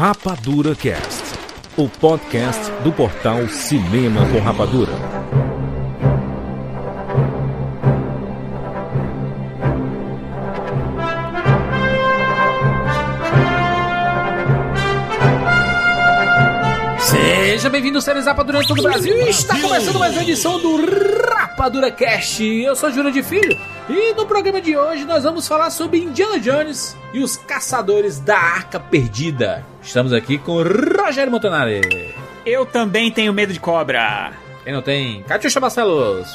Rapadura Cast, o podcast do portal Cinema com Rapadura. Seja bem-vindo, séries Rapadura em todo o Brasil. E está começando mais uma edição do Rapadura Cast. Eu sou Júlio de Filho e no programa de hoje nós vamos falar sobre Indiana Jones e os Caçadores da Arca Perdida. Estamos aqui com Rogério Montanari. Eu também tenho medo de cobra. Quem não tem? Catiuxa Barcelos.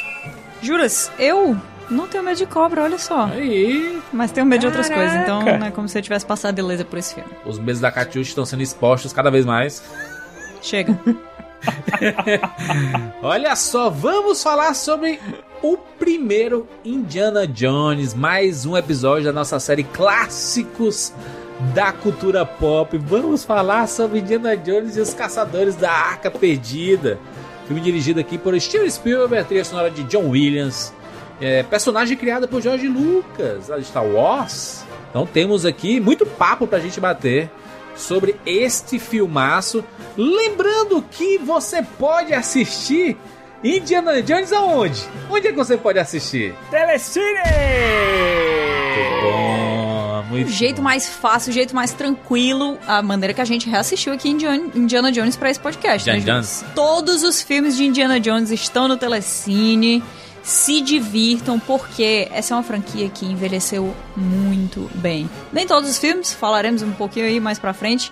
Juras, eu não tenho medo de cobra, olha só. Aí, Mas tenho medo de outras Caraca. coisas, então não é como se eu tivesse passado beleza por esse filme. os medos da Catiuxa estão sendo expostos cada vez mais. Chega. Olha só, vamos falar sobre o primeiro Indiana Jones, mais um episódio da nossa série Clássicos da Cultura Pop. Vamos falar sobre Indiana Jones e os Caçadores da Arca Perdida. Filme dirigido aqui por Steven Spielberg, trilha sonora de John Williams, é, personagem criado por George Lucas, lá de Star Wars. Então temos aqui muito papo pra gente bater sobre este filmaço. Lembrando que você pode assistir Indiana Jones aonde? Onde é que você pode assistir? Telecine! Bom, muito O jeito mais fácil, o jeito mais tranquilo, a maneira que a gente reassistiu aqui Indiana, Indiana Jones pra esse podcast. né, Indiana Juras? Todos os filmes de Indiana Jones estão no Telecine. Se divirtam, porque essa é uma franquia que envelheceu muito bem. Nem todos os filmes, falaremos um pouquinho aí mais pra frente.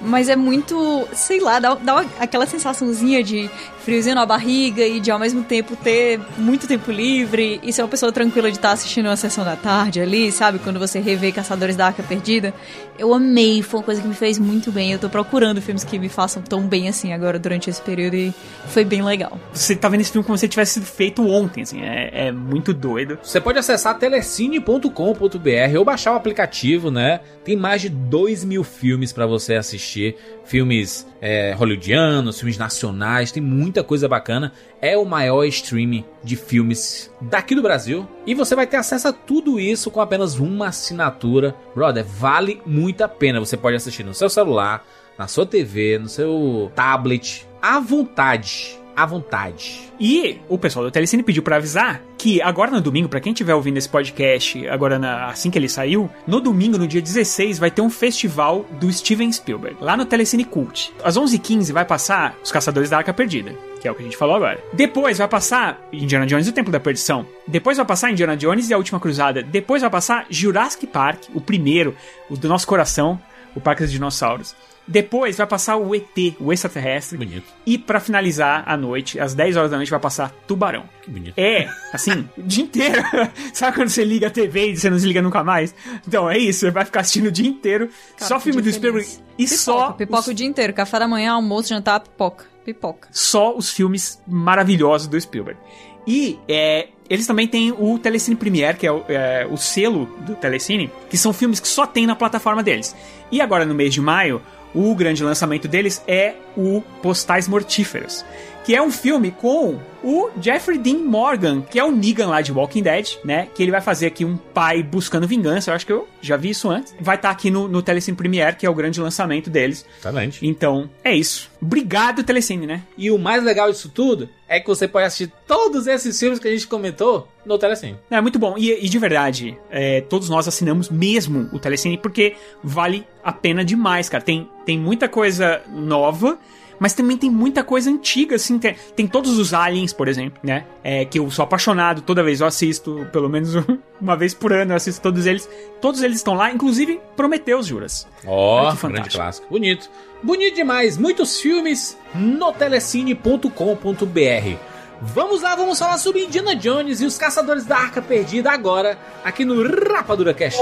Mas é muito, sei lá, dá, dá aquela sensaçãozinha de friozinho na barriga e de ao mesmo tempo ter muito tempo livre e ser uma pessoa tranquila de estar assistindo uma sessão da tarde ali, sabe? Quando você revê Caçadores da Arca Perdida. Eu amei, foi uma coisa que me fez muito bem. Eu tô procurando filmes que me façam tão bem assim agora durante esse período e foi bem legal. Você tá vendo esse filme como se tivesse sido feito ontem, assim. É, é muito doido. Você pode acessar telecine.com.br ou baixar o aplicativo, né? Tem mais de 2 mil filmes pra você assistir. Filmes é, hollywoodianos, filmes nacionais, tem muita coisa bacana. É o maior streaming de filmes daqui do Brasil. E você vai ter acesso a tudo isso com apenas uma assinatura. Brother, vale muito a pena. Você pode assistir no seu celular, na sua TV, no seu tablet, à vontade. À vontade. E o pessoal do Telecine pediu pra avisar que agora no domingo, pra quem estiver ouvindo esse podcast agora na- assim que ele saiu, no domingo, no dia 16, vai ter um festival do Steven Spielberg, lá no Telecine Cult. Às 11h15 vai passar Os Caçadores da Arca Perdida, que é o que a gente falou agora. Depois vai passar Indiana Jones e o Templo da Perdição. Depois vai passar Indiana Jones e a Última Cruzada. Depois vai passar Jurassic Park, o primeiro, o do nosso coração, o Parque dos Dinossauros. Depois vai passar o ET, o extraterrestre. Bonito. E pra finalizar a noite, às 10 horas da noite, vai passar Tubarão. Que bonito. É, assim, o dia inteiro. Sabe quando você liga a TV e você não se liga nunca mais? Então é isso, você vai ficar assistindo o dia inteiro, Cara, só filme do Spielberg e Pipoca, só pipoca os, o dia inteiro. Café da manhã, almoço, jantar, pipoca. Pipoca. só os filmes maravilhosos do Spielberg. E é, eles também têm o Telecine Premiere, que é o, é, o selo do Telecine, que são filmes que só tem na plataforma deles. E agora no mês de maio, o grande lançamento deles é o Postais Mortíferos, que é um filme com o Jeffrey Dean Morgan, que é o Negan lá de Walking Dead, né? Que ele vai fazer aqui um pai buscando vingança. Eu acho que eu já vi isso antes. Vai estar aqui no, no Telecine Premiere, que é o grande lançamento deles. Excelente. Então, é isso. Obrigado, Telecine, né? E o mais legal disso tudo é que você pode assistir todos esses filmes que a gente comentou no Telecine. É muito bom. E, e de verdade, é, todos nós assinamos mesmo o Telecine porque vale a pena demais, cara. Tem, tem muita coisa nova. Mas também tem muita coisa antiga, assim. Tem, tem todos os aliens, por exemplo, né? É, que eu sou apaixonado, toda vez eu assisto, pelo menos uma vez por ano eu assisto todos eles. Todos eles estão lá, inclusive Prometheus, juras. Ó, oh, que grande fantástico. clássico. Bonito. Bonito demais. Muitos filmes no telecine.com.br. Vamos lá, vamos falar sobre Indiana Jones e os Caçadores da Arca Perdida agora, aqui no Rapadura Cast.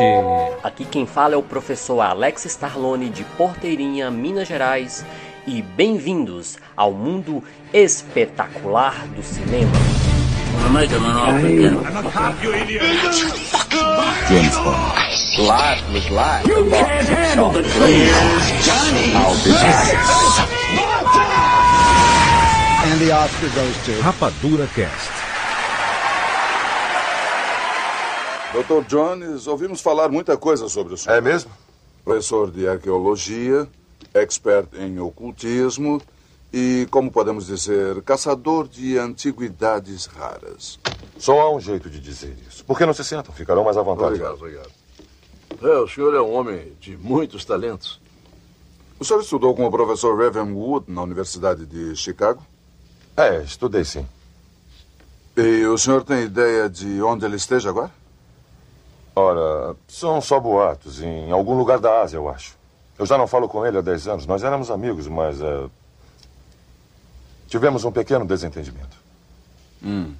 Aqui quem fala é o professor Alex Starlone de Porteirinha, Minas Gerais, e bem-vindos ao mundo espetacular do cinema. Rapadura Cast. Dr. Jones, ouvimos falar muita coisa sobre o senhor. É mesmo? Professor de arqueologia, expert em ocultismo e, como podemos dizer, caçador de antiguidades raras. Só há um jeito de dizer isso. Por que não se sentam? Ficarão mais à vontade. Obrigado, obrigado. É, o senhor é um homem de muitos talentos. O senhor estudou com o professor Ravenwood na Universidade de Chicago? É, estudei sim. E o senhor tem ideia de onde ele esteja agora? Ora, são só boatos. Em algum lugar da Ásia, eu acho. Eu já não falo com ele há 10 anos. Nós éramos amigos, mas. é, tivemos um pequeno desentendimento. Hum.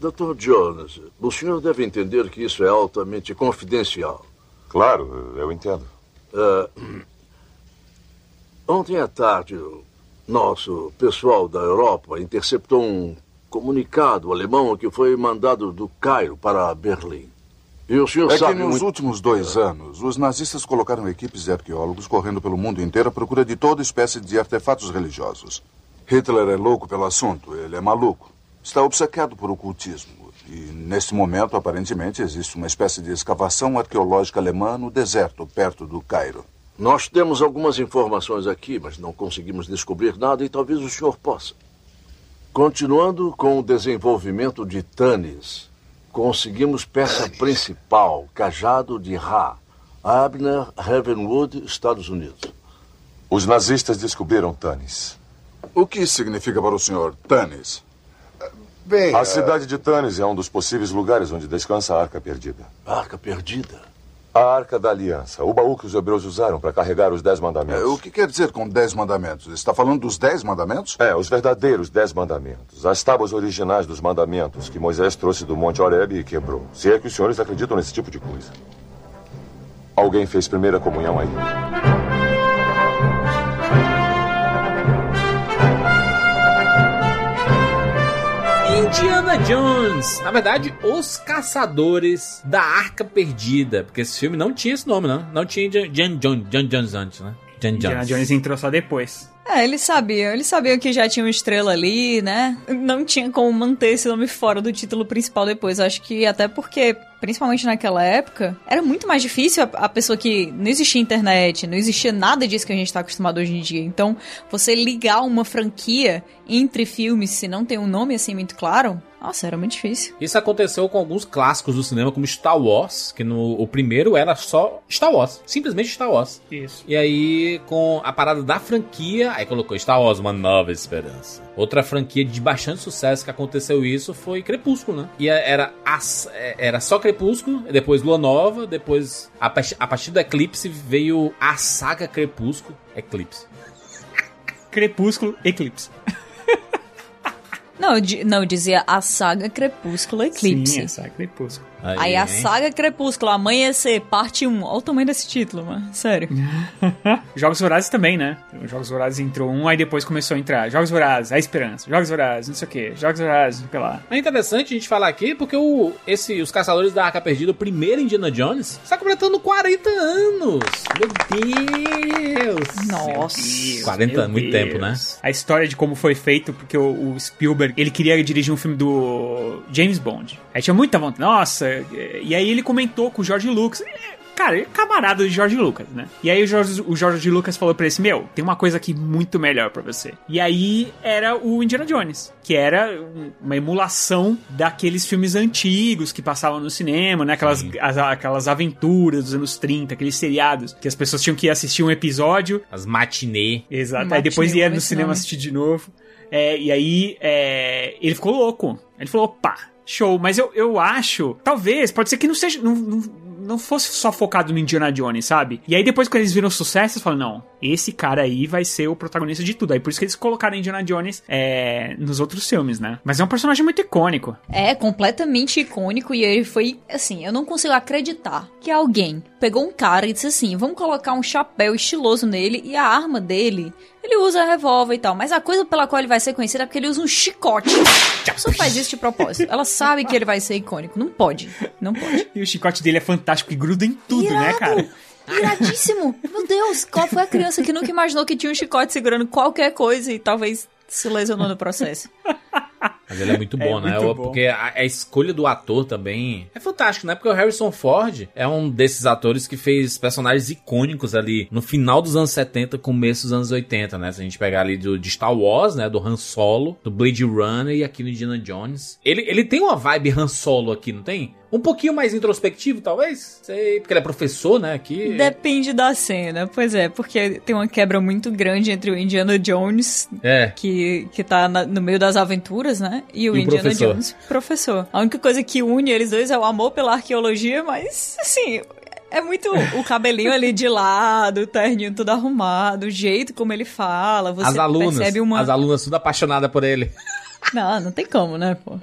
Dr. Jones, o senhor deve entender que isso é altamente confidencial. Claro, eu entendo. É, ontem à tarde, o nosso pessoal da Europa interceptou um comunicado alemão que foi mandado do Cairo para Berlim. E o senhor É que sabe nos muito... últimos dois anos, os nazistas colocaram equipes de arqueólogos correndo pelo mundo inteiro à procura de toda espécie de artefatos religiosos. Hitler é louco pelo assunto, ele é maluco. Está obcecado por ocultismo. E, neste momento, aparentemente, existe uma espécie de escavação arqueológica alemã no deserto, perto do Cairo. Nós temos algumas informações aqui, mas não conseguimos descobrir nada e talvez o senhor possa. Continuando com o desenvolvimento de Tanis, conseguimos peça principal, cajado de Ra, Abner Ravenwood, Estados Unidos. Os nazistas descobriram Tanis. O que significa para o senhor, Tanis? Bem, A cidade de Tanis é um dos possíveis lugares onde descansa a Arca Perdida. Arca perdida? A Arca da Aliança, o baú que os hebreus usaram para carregar os Dez Mandamentos. É, o que quer dizer com dez mandamentos? Está falando dos dez mandamentos? É, os verdadeiros Dez Mandamentos. As tábuas originais dos mandamentos que Moisés trouxe do Monte Horebe e quebrou. Se é que os senhores acreditam nesse tipo de coisa. Alguém fez primeira comunhão aí. Indiana Jones. Na verdade, Os Caçadores da Arca Perdida. Porque esse filme não tinha esse nome, não. Não tinha Indiana Jones, Jones antes, né? Indiana. Jones entrou só depois. É, eles sabiam. Eles sabiam que já tinha uma estrela ali, né? Não tinha como manter esse nome fora do título principal depois. Acho que até porque, principalmente naquela época, era muito mais difícil a, a pessoa que não existia internet, não existia nada disso que a gente tá acostumado hoje em dia. Então, você ligar uma franquia entre filmes se não tem um nome assim muito claro, nossa, era muito difícil. Isso aconteceu com alguns clássicos do cinema, como Star Wars, que no o primeiro era só Star Wars, simplesmente Star Wars. Isso. E aí, com a parada da franquia, aí colocou Star Wars, uma nova esperança. Outra franquia de bastante sucesso que aconteceu isso foi Crepúsculo, né? E era, as- era só Crepúsculo, depois Lua Nova, depois, a, a partir do Eclipse, veio a saga Crepúsculo, Eclipse. Crepúsculo, Eclipse. Não, eu não, eu dizia a saga Crepúsculo Eclipse. Sim, essa é Crepúsculo. Aí a hein? saga Crepúsculo, Amanhecer, parte 1. Olha o tamanho desse título, mano. Sério. Jogos Vorazes também, né? Os Jogos Vorazes entrou um, aí depois começou a entrar. Jogos Vorazes, A Esperança. Jogos Vorazes, não sei o que. Jogos Vorazes, não sei o que lá. É interessante a gente falar aqui porque o, esse, os Caçadores da Arca Perdida, o primeiro Indiana Jones, está completando 40 anos. Meu Deus! Nossa. 40 Meu anos, muito Deus. tempo, né? A história de como foi feito, porque o, o Spielberg, ele queria dirigir um filme do James Bond. Aí tinha muita vontade. Nossa, e aí ele comentou com o George Lucas. Cara, ele é camarada de George Lucas, né? E aí o George, o George Lucas falou pra ele assim, meu, tem uma coisa aqui muito melhor pra você. E aí era o Indiana Jones, que era um- uma emulação daqueles filmes antigos que passavam no cinema, né? Aquelas, as- aquelas aventuras dos anos 30, aqueles seriados, que as pessoas tinham que assistir um episódio As matinê. Exato. Matinê, Aí depois ia no cinema nome. assistir de novo. É, e aí é, ele ficou louco. Ele falou, opa, show. Mas eu, eu acho, talvez, pode ser que não seja. Não, não, não fosse só focado no Indiana Jones, sabe? E aí depois quando eles viram sucesso, eles falaram, não, esse cara aí vai ser o protagonista de tudo. Aí por isso que eles colocaram Indiana Jones é, nos outros filmes, né? Mas é um personagem muito icônico. É completamente icônico e ele foi assim, eu não consigo acreditar que alguém pegou um cara e disse assim, vamos colocar um chapéu estiloso nele e a arma dele, ele usa revólver e tal, mas a coisa pela qual ele vai ser conhecido é porque ele usa um chicote. A pessoa faz isso de propósito. Ela sabe que ele vai ser icônico. Não pode. Não pode. E o chicote dele é fantástico e gruda em tudo, né, Irado! cara? Iradíssimo! Meu Deus, qual foi a criança que nunca imaginou que tinha um chicote segurando qualquer coisa e talvez se lesionou no processo? Mas ele é muito bom, É né? muito bom. Porque a, a escolha do ator também é fantástico, né? Porque o Harrison Ford é um desses atores que fez personagens icônicos ali no final dos anos 70, começo dos anos 80, né? Se a gente pegar ali do, de Star Wars, né? Do Han Solo, do Blade Runner e aqui no Indiana Jones. Ele, ele tem uma vibe Han Solo aqui, não tem? Um pouquinho mais introspectivo, talvez? Sei, porque ele é professor, né? Aqui. Depende da cena, pois é, porque tem uma quebra muito grande entre o Indiana Jones, É. que, que tá na- no meio das aventuras, né? E o E Indiana professor. Jones, professor. A única coisa que une eles dois é o amor pela arqueologia, mas, assim, é muito o cabelinho ali de lado, o terninho tudo arrumado, o jeito como ele fala, você As alunas, percebe uma... as alunas tudo apaixonadas por ele. Não, não tem como, né, pô?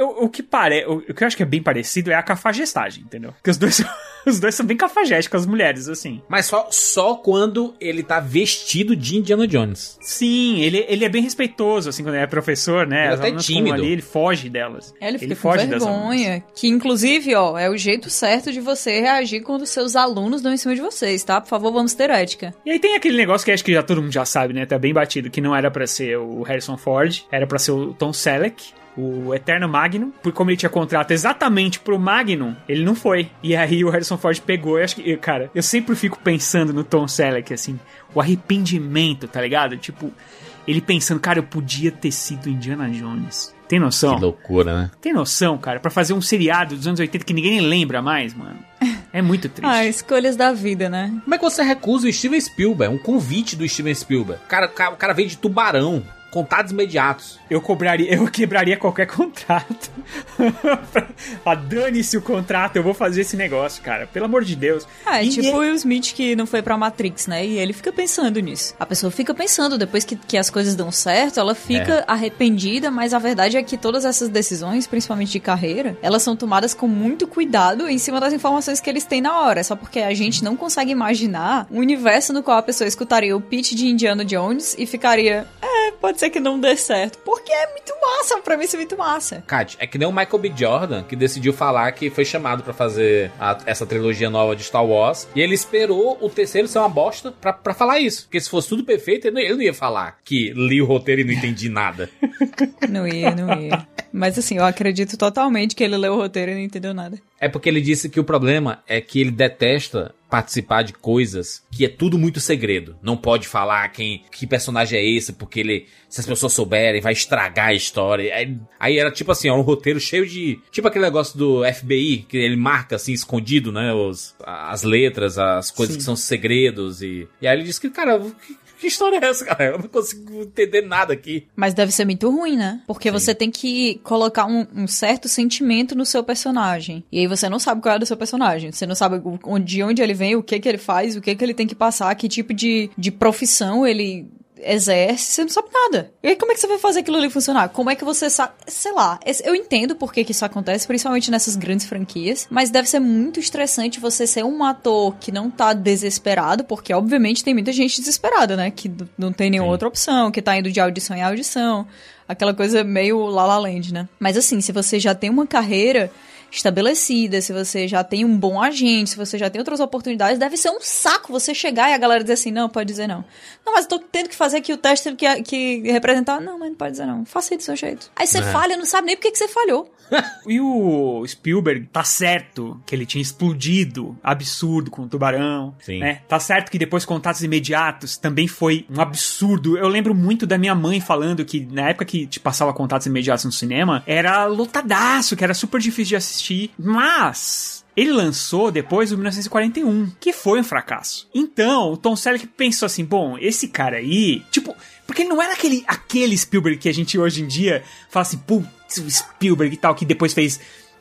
O, o que pare... o, o que eu acho que é bem parecido é a cafagestagem, entendeu? Porque os dois, são- os dois são bem cafajestes com as mulheres, assim. Mas só, só quando ele tá vestido de Indiana Jones. Sim, ele, ele é bem respeitoso, assim, quando ele é professor, né? Ele é As até alunas ficam tímido. Ali, ele foge delas. É, ele fica com foge das alunas. vergonha. Que, inclusive, ó, é o jeito certo de você reagir quando os seus alunos dão em cima de vocês, tá? Por favor, vamos ter ética. E aí tem aquele negócio que acho que já todo mundo já sabe, né? Tá bem batido, que não era pra ser o Harrison Ford, era pra ser o Tom Selleck. O Eterno Magnum, por como ele tinha contrato exatamente pro Magnum, ele não foi. E aí o Harrison Ford pegou, eu acho que, cara, eu sempre fico pensando no Tom Selleck, assim, o arrependimento, tá ligado? Tipo, ele pensando, cara, eu podia ter sido Indiana Jones. Tem noção? Que loucura, né? Tem noção, cara? Pra fazer um seriado dos anos 80 que ninguém lembra mais, mano. É muito triste. Ah, escolhas da vida, né? Como é que você recusa o Steven Spielberg? Um convite do Steven Spielberg. O cara, o cara, o cara veio de tubarão. Contatos imediatos. Eu cobraria, eu quebraria qualquer contrato. ah, dane-se o contrato, eu vou fazer esse negócio, cara. Pelo amor de Deus. Ah, é E- tipo o Will Smith que não foi pra Matrix, né? E ele fica pensando nisso. A pessoa fica pensando, depois que, que as coisas dão certo, ela fica É. arrependida, mas a verdade é que todas essas decisões, principalmente de carreira, elas são tomadas com muito cuidado em cima das informações que eles têm na hora. É só porque a gente não consegue imaginar um universo no qual a pessoa escutaria o pitch de Indiana Jones e ficaria, é, pode ser que não dê certo. Porque é muito massa, pra mim isso é muito massa. Kat, é que nem o Michael B. Jordan, que decidiu falar que foi chamado pra fazer a- essa trilogia nova de Star Wars. E ele esperou o terceiro ser uma bosta pra, pra falar isso. Porque se fosse tudo perfeito, ele não, ele não ia falar que li o roteiro e não entendi nada. Não ia, não ia. Mas assim, eu acredito totalmente que ele leu o roteiro e não entendeu nada. É porque ele disse que o problema é que ele detesta participar de coisas que é tudo muito segredo. Não pode falar quem, que personagem é esse, porque ele, se as pessoas souberem, vai estragar a história. Aí, aí era tipo assim, ó, um roteiro cheio de, tipo aquele negócio do FBI, que ele marca assim escondido, né, os, as letras, as coisas Sim. que são segredos e, e aí ele disse que, cara, que, que história é essa, cara? Eu não consigo entender nada aqui. Mas deve ser muito ruim, né? Porque você tem que colocar um, um certo sentimento no seu personagem. E aí você não sabe qual é do seu personagem. Você não sabe o- de onde ele vem, o que que ele faz, o que que ele tem que passar, que tipo de, de profissão ele exerce, você não sabe nada. E aí como é que você vai fazer aquilo ali funcionar? Como é que você sabe... Sei lá, eu entendo por que que isso acontece, principalmente nessas grandes franquias, mas deve ser muito estressante você ser um ator que não tá desesperado, porque obviamente tem muita gente desesperada, né? Que não tem nenhuma Sim. outra opção, que tá indo de audição em audição, aquela coisa meio La La Land, né? Mas assim, se você já tem uma carreira estabelecida, se você já tem um bom agente, se você já tem outras oportunidades, deve ser um saco você chegar e a galera dizer assim, não, pode dizer não. Não, mas eu tô tendo que fazer aqui o teste, que, que representar. Não, mas não pode dizer não. Faça aí do seu jeito. Aí você É. falha, não sabe nem por que que você falhou. E o Spielberg tá certo que ele tinha explodido absurdo com o Tubarão, Sim. né? Tá certo que depois Contatos Imediatos também foi um absurdo. Eu lembro muito da minha mãe falando que na época que te passava Contatos Imediatos no cinema, era lotadaço, que era super difícil de assistir, mas ele lançou depois o 1941, que foi um fracasso. Então, o Tom Selleck pensou assim, bom, esse cara aí, tipo, porque ele não era aquele, aquele Spielberg que a gente hoje em dia fala assim, putz, o Spielberg e tal, que depois fez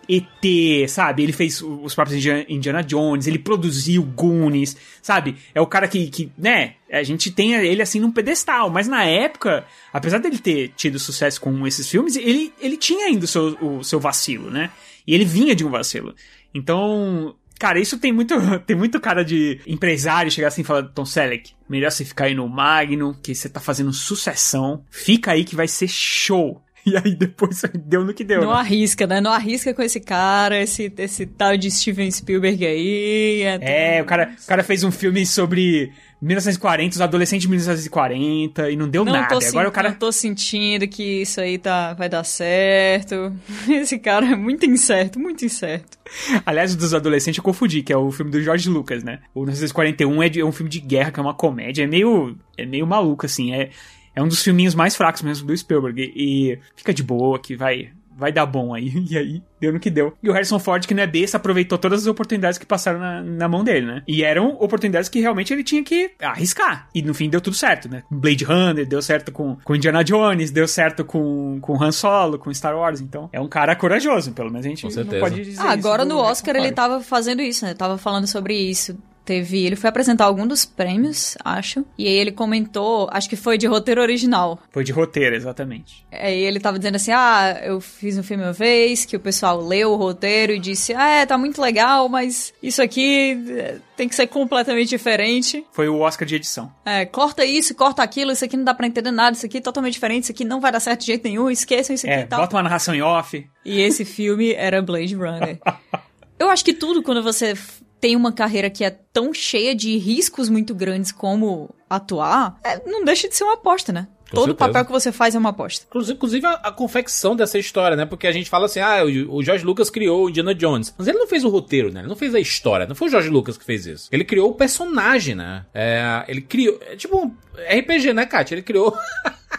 ET, sabe? Ele fez os próprios Indiana Jones, ele produziu Goonies, sabe? É o cara que, que, né, a gente tem ele assim num pedestal, mas na época, apesar dele ter tido sucesso com esses filmes, ele, ele tinha ainda o seu, o seu vacilo, né? E ele vinha de um vacilo. Então, cara, isso tem muito, tem muito cara de empresário chegar assim e falar, Tom Selleck, melhor você ficar aí no Magno, que você tá fazendo sucessão, fica aí que vai ser show. E aí depois deu no que deu. Não né? arrisca, né? Não arrisca com esse cara, esse, esse tal de Steven Spielberg aí. É, o cara, o cara fez um filme sobre 1940, os adolescentes de 1940 e não deu não nada. Agora o cara Não tô sentindo que isso aí tá, vai dar certo. Esse cara é muito incerto, muito incerto. Aliás, o dos adolescentes eu confundi, que é o filme do George Lucas, né? O 1941 é, de- é um filme de guerra, que é uma comédia. É meio, é meio maluco, assim. É, é um dos filminhos mais fracos mesmo do Spielberg. E, e fica de boa, que vai, vai dar bom aí. E aí, deu no que deu. E o Harrison Ford, que não é besta, aproveitou todas as oportunidades que passaram na, na mão dele, né? E eram oportunidades que realmente ele tinha que arriscar. E no fim deu tudo certo, né? Blade Runner, deu certo com, com Indiana Jones, deu certo com, com Han Solo, com Star Wars. Então, é um cara corajoso, pelo menos a gente Com não pode dizer Ah, isso agora do no Harrison Oscar ele Ford. tava fazendo isso, né? Tava falando sobre isso. Teve, ele foi apresentar algum dos prêmios, acho. E aí ele comentou, acho que foi de roteiro original. Foi de roteiro, exatamente. Aí ele tava dizendo assim: Ah, eu fiz um filme uma vez, que o pessoal leu o roteiro e disse: Ah, é, tá muito legal, mas isso aqui eh, tem que ser completamente diferente. Foi o Oscar de edição. É, corta isso, corta aquilo, isso aqui não dá pra entender nada, isso aqui é totalmente diferente, isso aqui não vai dar certo de jeito nenhum, esqueçam isso aqui É, e tal. bota uma narração em off. E esse filme era Blade Runner. Eu acho que tudo quando você tem uma carreira que é tão cheia de riscos muito grandes como atuar, é, não deixa de ser uma aposta, né? Com Todo certeza. papel que você faz é uma aposta. Inclusive, a, a confecção dessa história, né? Porque a gente fala assim, ah, o, o George Lucas criou o Indiana Jones. Mas ele não fez o roteiro, né? Ele não fez a história. Não foi o George Lucas que fez isso. Ele criou o personagem, né? É, ele criou... É tipo um RPG, né, Kátia? Ele criou...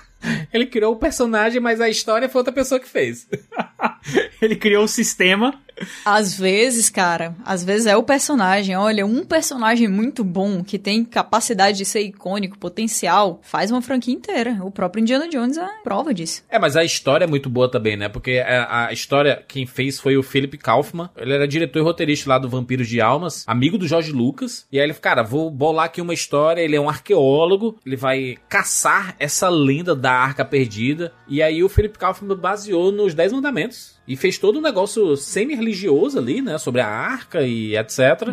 ele criou o personagem, mas a história foi outra pessoa que fez. Ele criou o sistema. Às vezes, cara, às vezes é o personagem. Olha, um personagem muito bom que tem capacidade de ser icônico, potencial, faz uma franquia inteira. O próprio Indiana Jones é prova disso. É, mas a história é muito boa também, né? Porque a, história, quem fez foi o Philip Kaufman. Ele era diretor e roteirista lá do Vampiros de Almas, amigo do Jorge Lucas. E aí ele, cara, vou bolar aqui uma história. Ele é um arqueólogo, ele vai caçar essa lenda da Arca Perdida. E aí o Philip Kaufman baseou nos Dez Mandamentos. E fez todo um negócio semi-religioso ali, né? Sobre a arca e etc.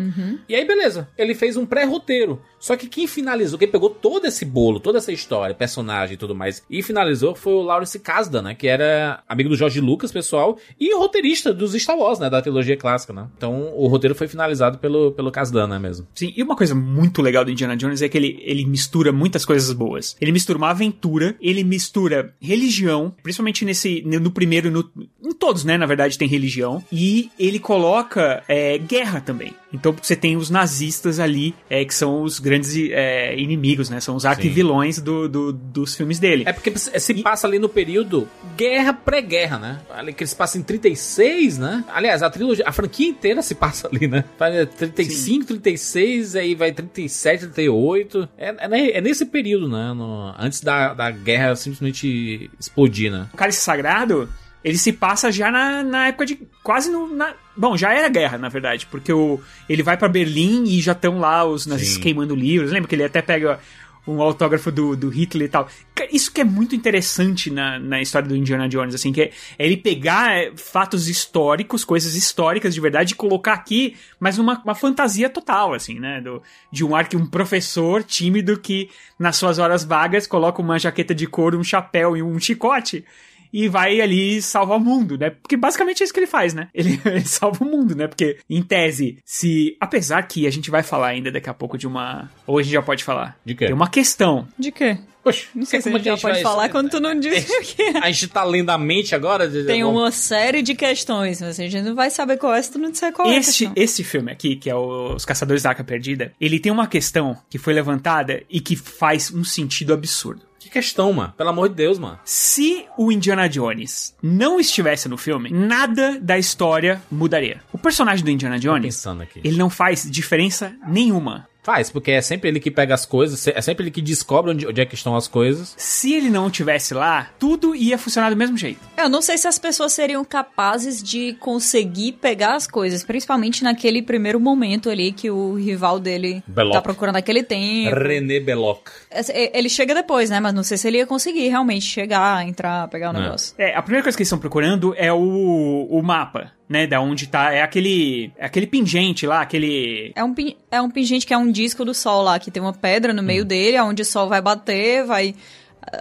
E aí, beleza. Ele fez um pré-roteiro. Só que quem finalizou, quem pegou todo esse bolo, toda essa história, personagem e tudo mais, e finalizou foi o Lawrence Kasdan, né? Que era amigo do George Lucas, pessoal, e roteirista dos Star Wars, né? Da trilogia clássica, né? Então o roteiro foi finalizado pelo, pelo Kasdan, né? Mesmo. Sim, e uma coisa muito legal do Indiana Jones é que ele, ele mistura muitas coisas boas. Ele mistura uma aventura, ele mistura religião, principalmente nesse no primeiro e no, em todos, né, na verdade, tem religião, e ele coloca é, guerra também. Então você tem os nazistas ali, é, que são os grandes é, inimigos, né, são os arquivilões do, do- dos filmes dele. É porque se passa ali no período guerra pré-guerra, né? Ali que se passa em 36, né? Aliás, a trilogia, a franquia inteira se passa ali, né? Vai 35, 36, aí vai 37, 38. É, é, é nesse período, né? No- antes da, da guerra simplesmente explodir, né? O Cálice Sagrado, ele se passa já na, na época de. quase no. na- bom, já era guerra, na verdade, porque o, ele vai pra Berlim e já estão lá os nazistas Sim. queimando livros. Lembra que ele até pega um autógrafo do, do Hitler e tal. Isso que é muito interessante na, na história do Indiana Jones, assim, que é, é ele pegar é, fatos históricos, coisas históricas de verdade, e colocar aqui, mas numa uma fantasia total, assim, né? Do, de um arque, um professor tímido que, nas suas horas vagas, coloca uma jaqueta de couro, um chapéu e um chicote e vai ali salvar o mundo, né? Porque basicamente é isso que ele faz, né? Ele, ele salva o mundo, né? Porque, em tese, se. Apesar que a gente vai falar ainda daqui a pouco de uma. Ou a gente já pode falar. De quê? Tem uma questão. De quê? Poxa, Não sei se como a gente já gente pode falar quando tu não disse o que é. A gente tá lendo a mente agora? Tem uma série de questões, mas a gente não vai saber qual é se tu não disser qual é Este, questão. esse filme aqui, que é Os Caçadores da Arca Perdida, ele tem uma questão que foi levantada e que faz um sentido absurdo. Que questão, mano. Pelo amor de Deus, mano. Se o Indiana Jones não estivesse no filme, nada da história mudaria. O personagem do Indiana Jones, ele não faz diferença nenhuma. Faz, porque é sempre ele que pega as coisas, é sempre ele que descobre onde, onde é que estão as coisas. Se ele não tivesse lá, tudo ia funcionar do mesmo jeito. Eu não sei se as pessoas seriam capazes de conseguir pegar as coisas, principalmente naquele primeiro momento ali que o rival dele Belloc. tá procurando aquele tempo. René Belloc. É, Ele chega depois, né? Mas não sei se ele ia conseguir realmente chegar, entrar, pegar o É. negócio. É, a primeira coisa que eles estão procurando é o, o mapa, né? Da onde tá. É aquele. É aquele pingente lá, aquele. É um, pin- é um pingente que é um disco do sol lá, que tem uma pedra no Hum. meio dele, onde o sol vai bater, vai.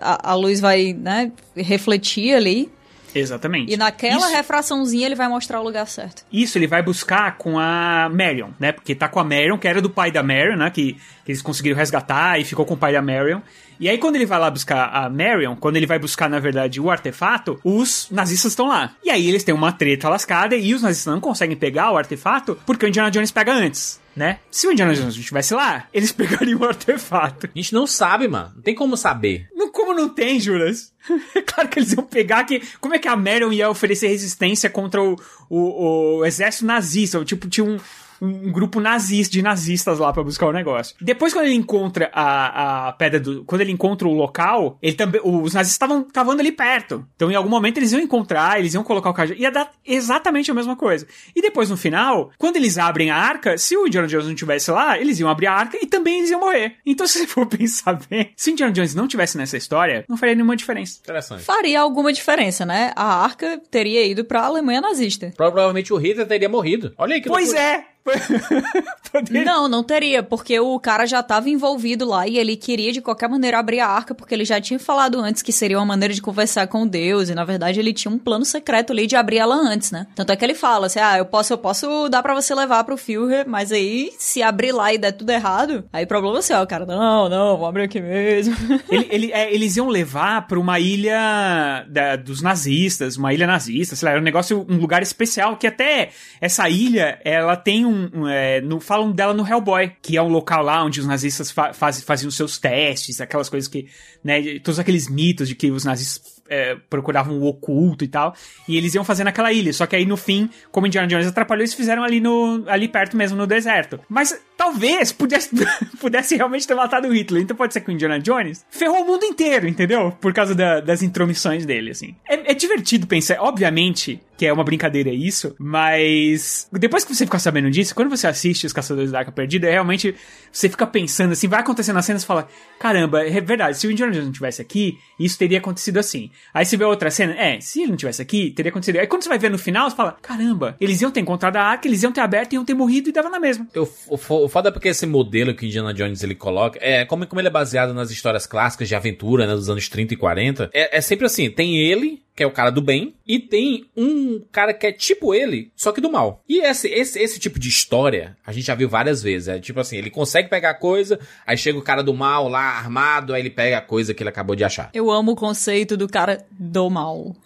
A, a luz vai, né, refletir ali. Exatamente. E naquela Isso- refraçãozinha ele vai mostrar o lugar certo. Isso, ele vai buscar com a Marion, né? Porque tá com a Marion, que era do pai da Marion, né? Que, que eles conseguiram resgatar e ficou com o pai da Marion. E aí, quando ele vai lá buscar a Marion, quando ele vai buscar, na verdade, o artefato, os nazistas estão lá. E aí eles têm uma treta lascada e os nazistas não conseguem pegar o artefato porque o Indiana Jones pega antes, né? Se o Indiana Jones estivesse lá, eles pegariam o artefato. A gente não sabe, mano. Não tem como saber. Não, como não tem, Juras? É claro que eles iam pegar que. Como é que a Marion ia oferecer resistência contra o, o, o exército nazista? Tipo, tinha um. Um grupo nazista, de nazistas lá pra buscar o negócio. Depois, quando ele encontra a, a pedra do. Quando ele encontra o local, ele também. Os nazistas estavam cavando ali perto. Então, em algum momento, eles iam encontrar, eles iam colocar o cajado. Ia dar exatamente a mesma coisa. E depois, no final, quando eles abrem a arca, se o Indiana Jones não estivesse lá, eles iam abrir a arca e também eles iam morrer. Então, se você for pensar bem, se o Indiana Jones não tivesse nessa história, não faria nenhuma diferença. Interessante. Faria alguma diferença, né? A arca teria ido pra Alemanha nazista. Provavelmente o Hitler teria morrido. Olha aí que Pois loucura. é! Poderia- Não, não teria, porque o cara já tava envolvido lá e ele queria de qualquer maneira abrir a arca, porque ele já tinha falado antes que seria uma maneira de conversar com Deus, e na verdade ele tinha um plano secreto ali de abrir ela antes, né? Tanto é que ele fala assim: ah, eu posso, eu posso dar pra você levar pro Führer, mas aí se abrir lá e der tudo errado, aí problema é seu, o cara, não, não, vou abrir aqui mesmo. Ele- ele- é, eles iam levar pra uma ilha da- dos nazistas, uma ilha nazista, sei lá, era um negócio, um lugar especial, que até essa ilha, ela tem um, é, no, falam dela no Hellboy, que é um local lá onde os nazistas fa- faz- faziam seus testes, aquelas coisas que, né, todos aqueles mitos de que os nazistas é, procuravam o oculto e tal, e eles iam fazer naquela ilha, só que aí no fim, como Indiana Jones atrapalhou, eles fizeram ali no ali perto mesmo, no deserto. Mas talvez pudesse, pudesse realmente ter matado o Hitler, então pode ser que o Indiana Jones ferrou o mundo inteiro, entendeu? Por causa da- das intromissões dele, assim. É, é divertido pensar, obviamente, que é uma brincadeira isso, mas depois que você ficar sabendo disso, quando você assiste Os Caçadores da Arca Perdida, é realmente você fica pensando assim, vai acontecendo as cenas e fala, caramba, é verdade, se o Indiana Jones não tivesse aqui, isso teria acontecido assim. Aí você vê outra cena, é, se ele não tivesse aqui, teria acontecido. Aí quando você vai ver no final, você fala, caramba, eles iam ter encontrado a arca, eles iam ter aberto, iam ter morrido e dava na mesma. O, o, o foda é porque esse modelo que o Indiana Jones ele coloca, é como, como ele é baseado nas histórias clássicas de aventura, né, dos anos 30 e 40, é, é sempre assim, tem ele, que é o cara do bem, e tem um cara que é tipo ele, só que do mal. E esse, esse, esse tipo de história, a gente já viu várias vezes, é tipo assim, ele consegue pegar a coisa, aí chega o cara do mal lá, armado, aí ele pega a coisa que ele acabou de achar. Eu amo o conceito do cara do mal.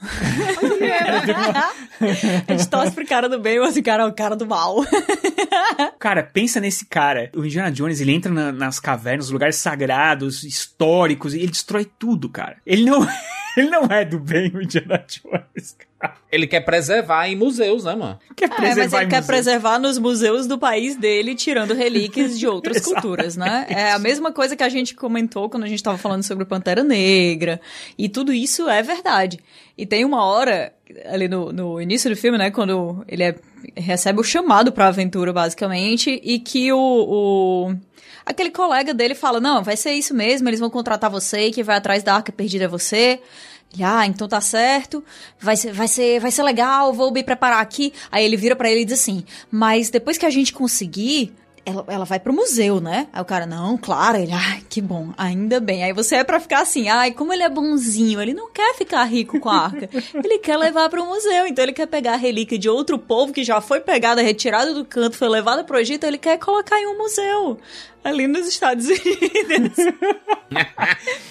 A gente torce pro cara do bem, mas o cara é o cara do mal. Cara, pensa nesse cara. O Indiana Jones, ele entra na- nas cavernas, lugares sagrados, históricos, e ele destrói tudo, cara. Ele não, ele não é do bem, o Indiana Jones, cara. Ele quer preservar em museus, né, mano? Quer É, mas preservar ele em quer preservar nos museus do país dele, tirando relíquias de outras culturas, né? É a mesma coisa que a gente comentou quando a gente tava falando sobre Pantera Negra. E tudo isso é verdade. E tem uma hora, ali no, no início do filme, né? Quando ele é- recebe o chamado pra aventura, basicamente, e que o... o aquele colega dele fala, não, vai ser isso mesmo, eles vão contratar você, e quem vai atrás da arca perdida é você. Ele, ah, então tá certo, vai ser, vai ser, vai ser legal, vou me preparar aqui. Aí ele vira pra ele e diz assim, mas depois que a gente conseguir, ela, ela vai pro museu, né? Aí o cara, não, claro, ele, ai, que bom, ainda bem. Aí você é pra ficar assim, ai, como ele é bonzinho, ele não quer ficar rico com a arca, ele quer levar pro museu, então ele quer pegar a relíquia de outro povo que já foi pegada, retirada do canto, foi levada pro Egito, ele quer colocar em um museu. Ali nos Estados Unidos.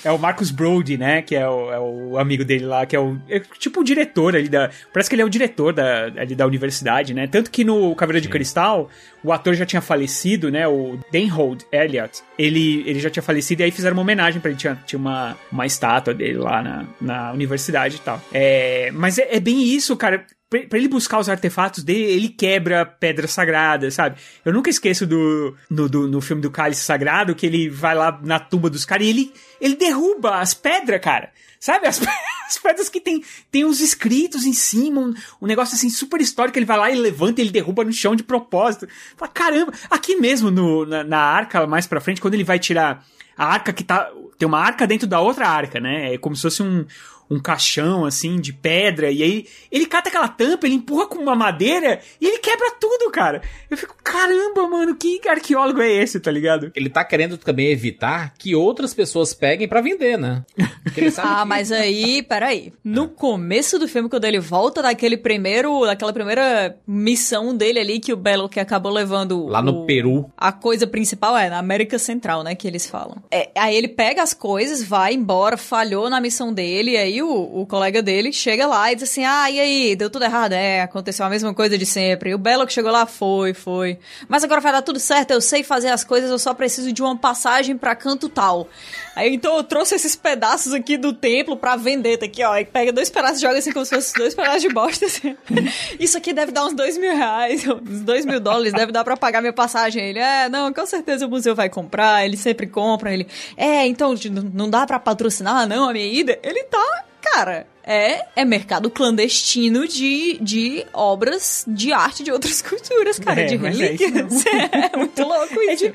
É o Marcus Brody, né? Que é o, é o amigo dele lá, que é o. É tipo o diretor ali da. Parece que ele é o diretor da, ali da universidade, né? Tanto que no Caveira de Cristal, o ator já tinha falecido, né? O Denhold Elliott. Ele, ele já tinha falecido e aí fizeram uma homenagem pra ele. Tinha, tinha uma, uma estátua dele lá na, na universidade e tal. É, mas é, é bem isso, cara. Pra ele buscar os artefatos dele, ele quebra pedras sagradas, sabe? Eu nunca esqueço do no, do- no filme do Cálice Sagrado que ele vai lá na tumba dos caras e ele, ele derruba as pedras, cara. Sabe? As, as pedras que tem, tem uns escritos em cima, um, um negócio assim super histórico. Ele vai lá e levanta e ele derruba no chão de propósito. Fala, caramba, aqui mesmo no, na, na arca mais pra frente, quando ele vai tirar a arca que tá. Tem uma arca dentro da outra arca, né? É como se fosse um, um caixão, assim, de pedra, e aí ele cata aquela tampa, ele empurra com uma madeira e ele quebra tudo, cara. Eu fico, caramba, mano, que arqueólogo é esse, tá ligado? Ele tá querendo também evitar que outras pessoas peguem pra vender, né? ah, que... mas aí, peraí. No começo do filme, quando ele volta daquele primeiro, daquela primeira missão dele ali, que o Belo que acabou levando. Lá no o... Peru. A coisa principal é na América Central, né? Que eles falam. É, aí ele pega as coisas, vai embora, falhou na missão dele, e o, o colega dele chega lá e diz assim: Ah, e aí, deu tudo errado? É, aconteceu a mesma coisa de sempre. E o Belo que chegou lá foi, foi. Mas agora vai dar tudo certo, eu sei fazer as coisas, eu só preciso de uma passagem para canto tal. Aí então eu trouxe esses pedaços aqui do templo pra vender, tá aqui, ó. Aí pega dois pedaços e joga assim como se fossem dois pedaços de bosta. Assim. Isso aqui deve dar uns dois mil reais, uns dois mil dólares, deve dar pra pagar minha passagem. Ele, é, não, com certeza o museu vai comprar, ele sempre compra. Ele, é, então não dá pra patrocinar, não, a minha ida. Ele tá, cara, é, é mercado clandestino de, de obras de arte de outras culturas, cara, é, de relíquias. É, é, muito louco é isso.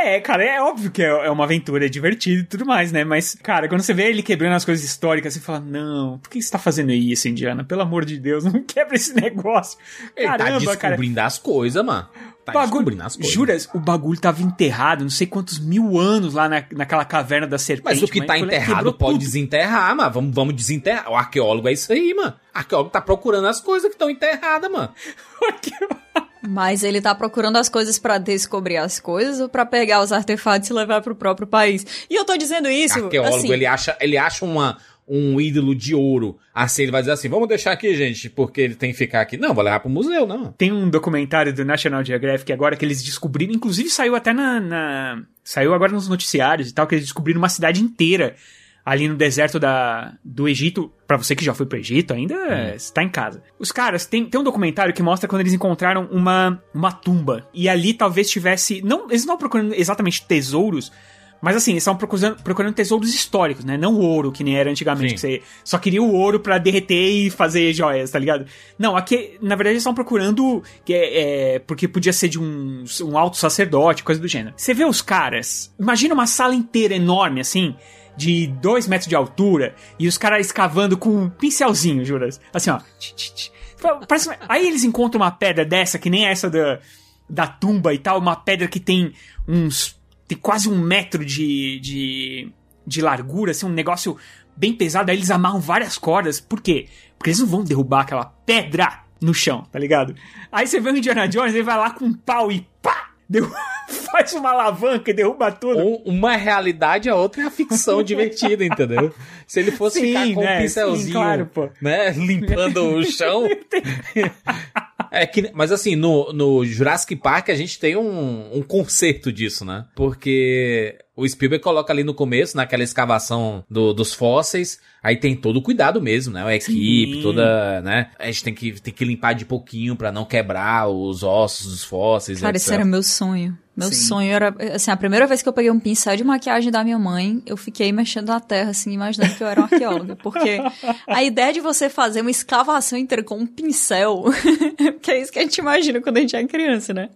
É, cara, é óbvio que é, é uma aventura, é divertido e tudo mais, né? Mas, cara, quando você vê ele quebrando as coisas históricas, você fala, não, por que você tá fazendo isso, Indiana? Pelo amor de Deus, não quebra esse negócio. Ele Caramba, tá descobrindo cara. as coisas, mano. Tá bagulho, as coisas. Juras, o bagulho tava enterrado não sei quantos mil anos lá na, naquela caverna da serpente. Mas o que tá enterrado pode tudo. desenterrar, mano. Vamos, vamos desenterrar. O arqueólogo é isso aí, mano. O arqueólogo tá procurando as coisas que estão enterradas, mano. Mas ele tá procurando as coisas para descobrir as coisas ou para pegar os artefatos e levar pro próprio país. E eu tô dizendo isso. Arqueólogo, assim, ele acha, ele acha uma, um ídolo de ouro. Assim, ele vai dizer assim: vamos deixar aqui, gente, porque ele tem que ficar aqui. Não, vou levar pro museu, não. Tem um documentário do National Geographic agora que eles descobriram, inclusive saiu até na. na saiu agora nos noticiários e tal, que eles descobriram uma cidade inteira ali no deserto da, do Egito. Para você que já foi pro Egito, ainda hum. está em casa. Os caras, tem, tem um documentário que mostra quando eles encontraram uma, uma tumba. E ali talvez tivesse. Não, eles não estão procurando exatamente tesouros. Mas assim, eles estavam procurando, procurando tesouros históricos, né? Não ouro, que nem era antigamente, Sim. que você só queria o ouro para derreter e fazer joias, tá ligado? Não, aqui, na verdade, eles estavam procurando. Que é, é, porque podia ser de um, um alto sacerdote, coisa do gênero. Você vê os caras, imagina uma sala inteira enorme, assim de 2 metros de altura e os caras escavando com um pincelzinho, juras. Assim, ó. Parece, aí eles encontram uma pedra dessa, que nem essa da, da tumba e tal, uma pedra que tem uns. Tem quase um metro de, de, de largura, assim, um negócio bem pesado. Aí eles amarram várias cordas. Por quê? Porque eles não vão derrubar aquela pedra no chão, tá ligado? Aí você vê o Indiana Jones, ele vai lá com um pau e pá! Derruba faz uma alavanca e derruba tudo. Um, uma realidade, a outra é a ficção divertida, entendeu? Se ele fosse sim, ficar com né? um pincelzinho, sim, claro, né, limpando o chão. É que, mas assim, no, no Jurassic Park a gente tem um, um conceito disso, né? Porque o Spielberg coloca ali no começo, naquela escavação do, dos fósseis, aí tem todo o cuidado mesmo, né? A equipe, Sim. toda, né? A gente tem que, tem que limpar de pouquinho para não quebrar os ossos dos fósseis. Cara, etc. esse era meu sonho. Meu Sim. sonho era, assim, a primeira vez que eu peguei um pincel de maquiagem da minha mãe, eu fiquei mexendo na terra, assim, imaginando que eu era uma arqueóloga. Porque a ideia de você fazer uma escavação inteira com um pincel, que é isso que a gente imagina quando a gente é criança, né?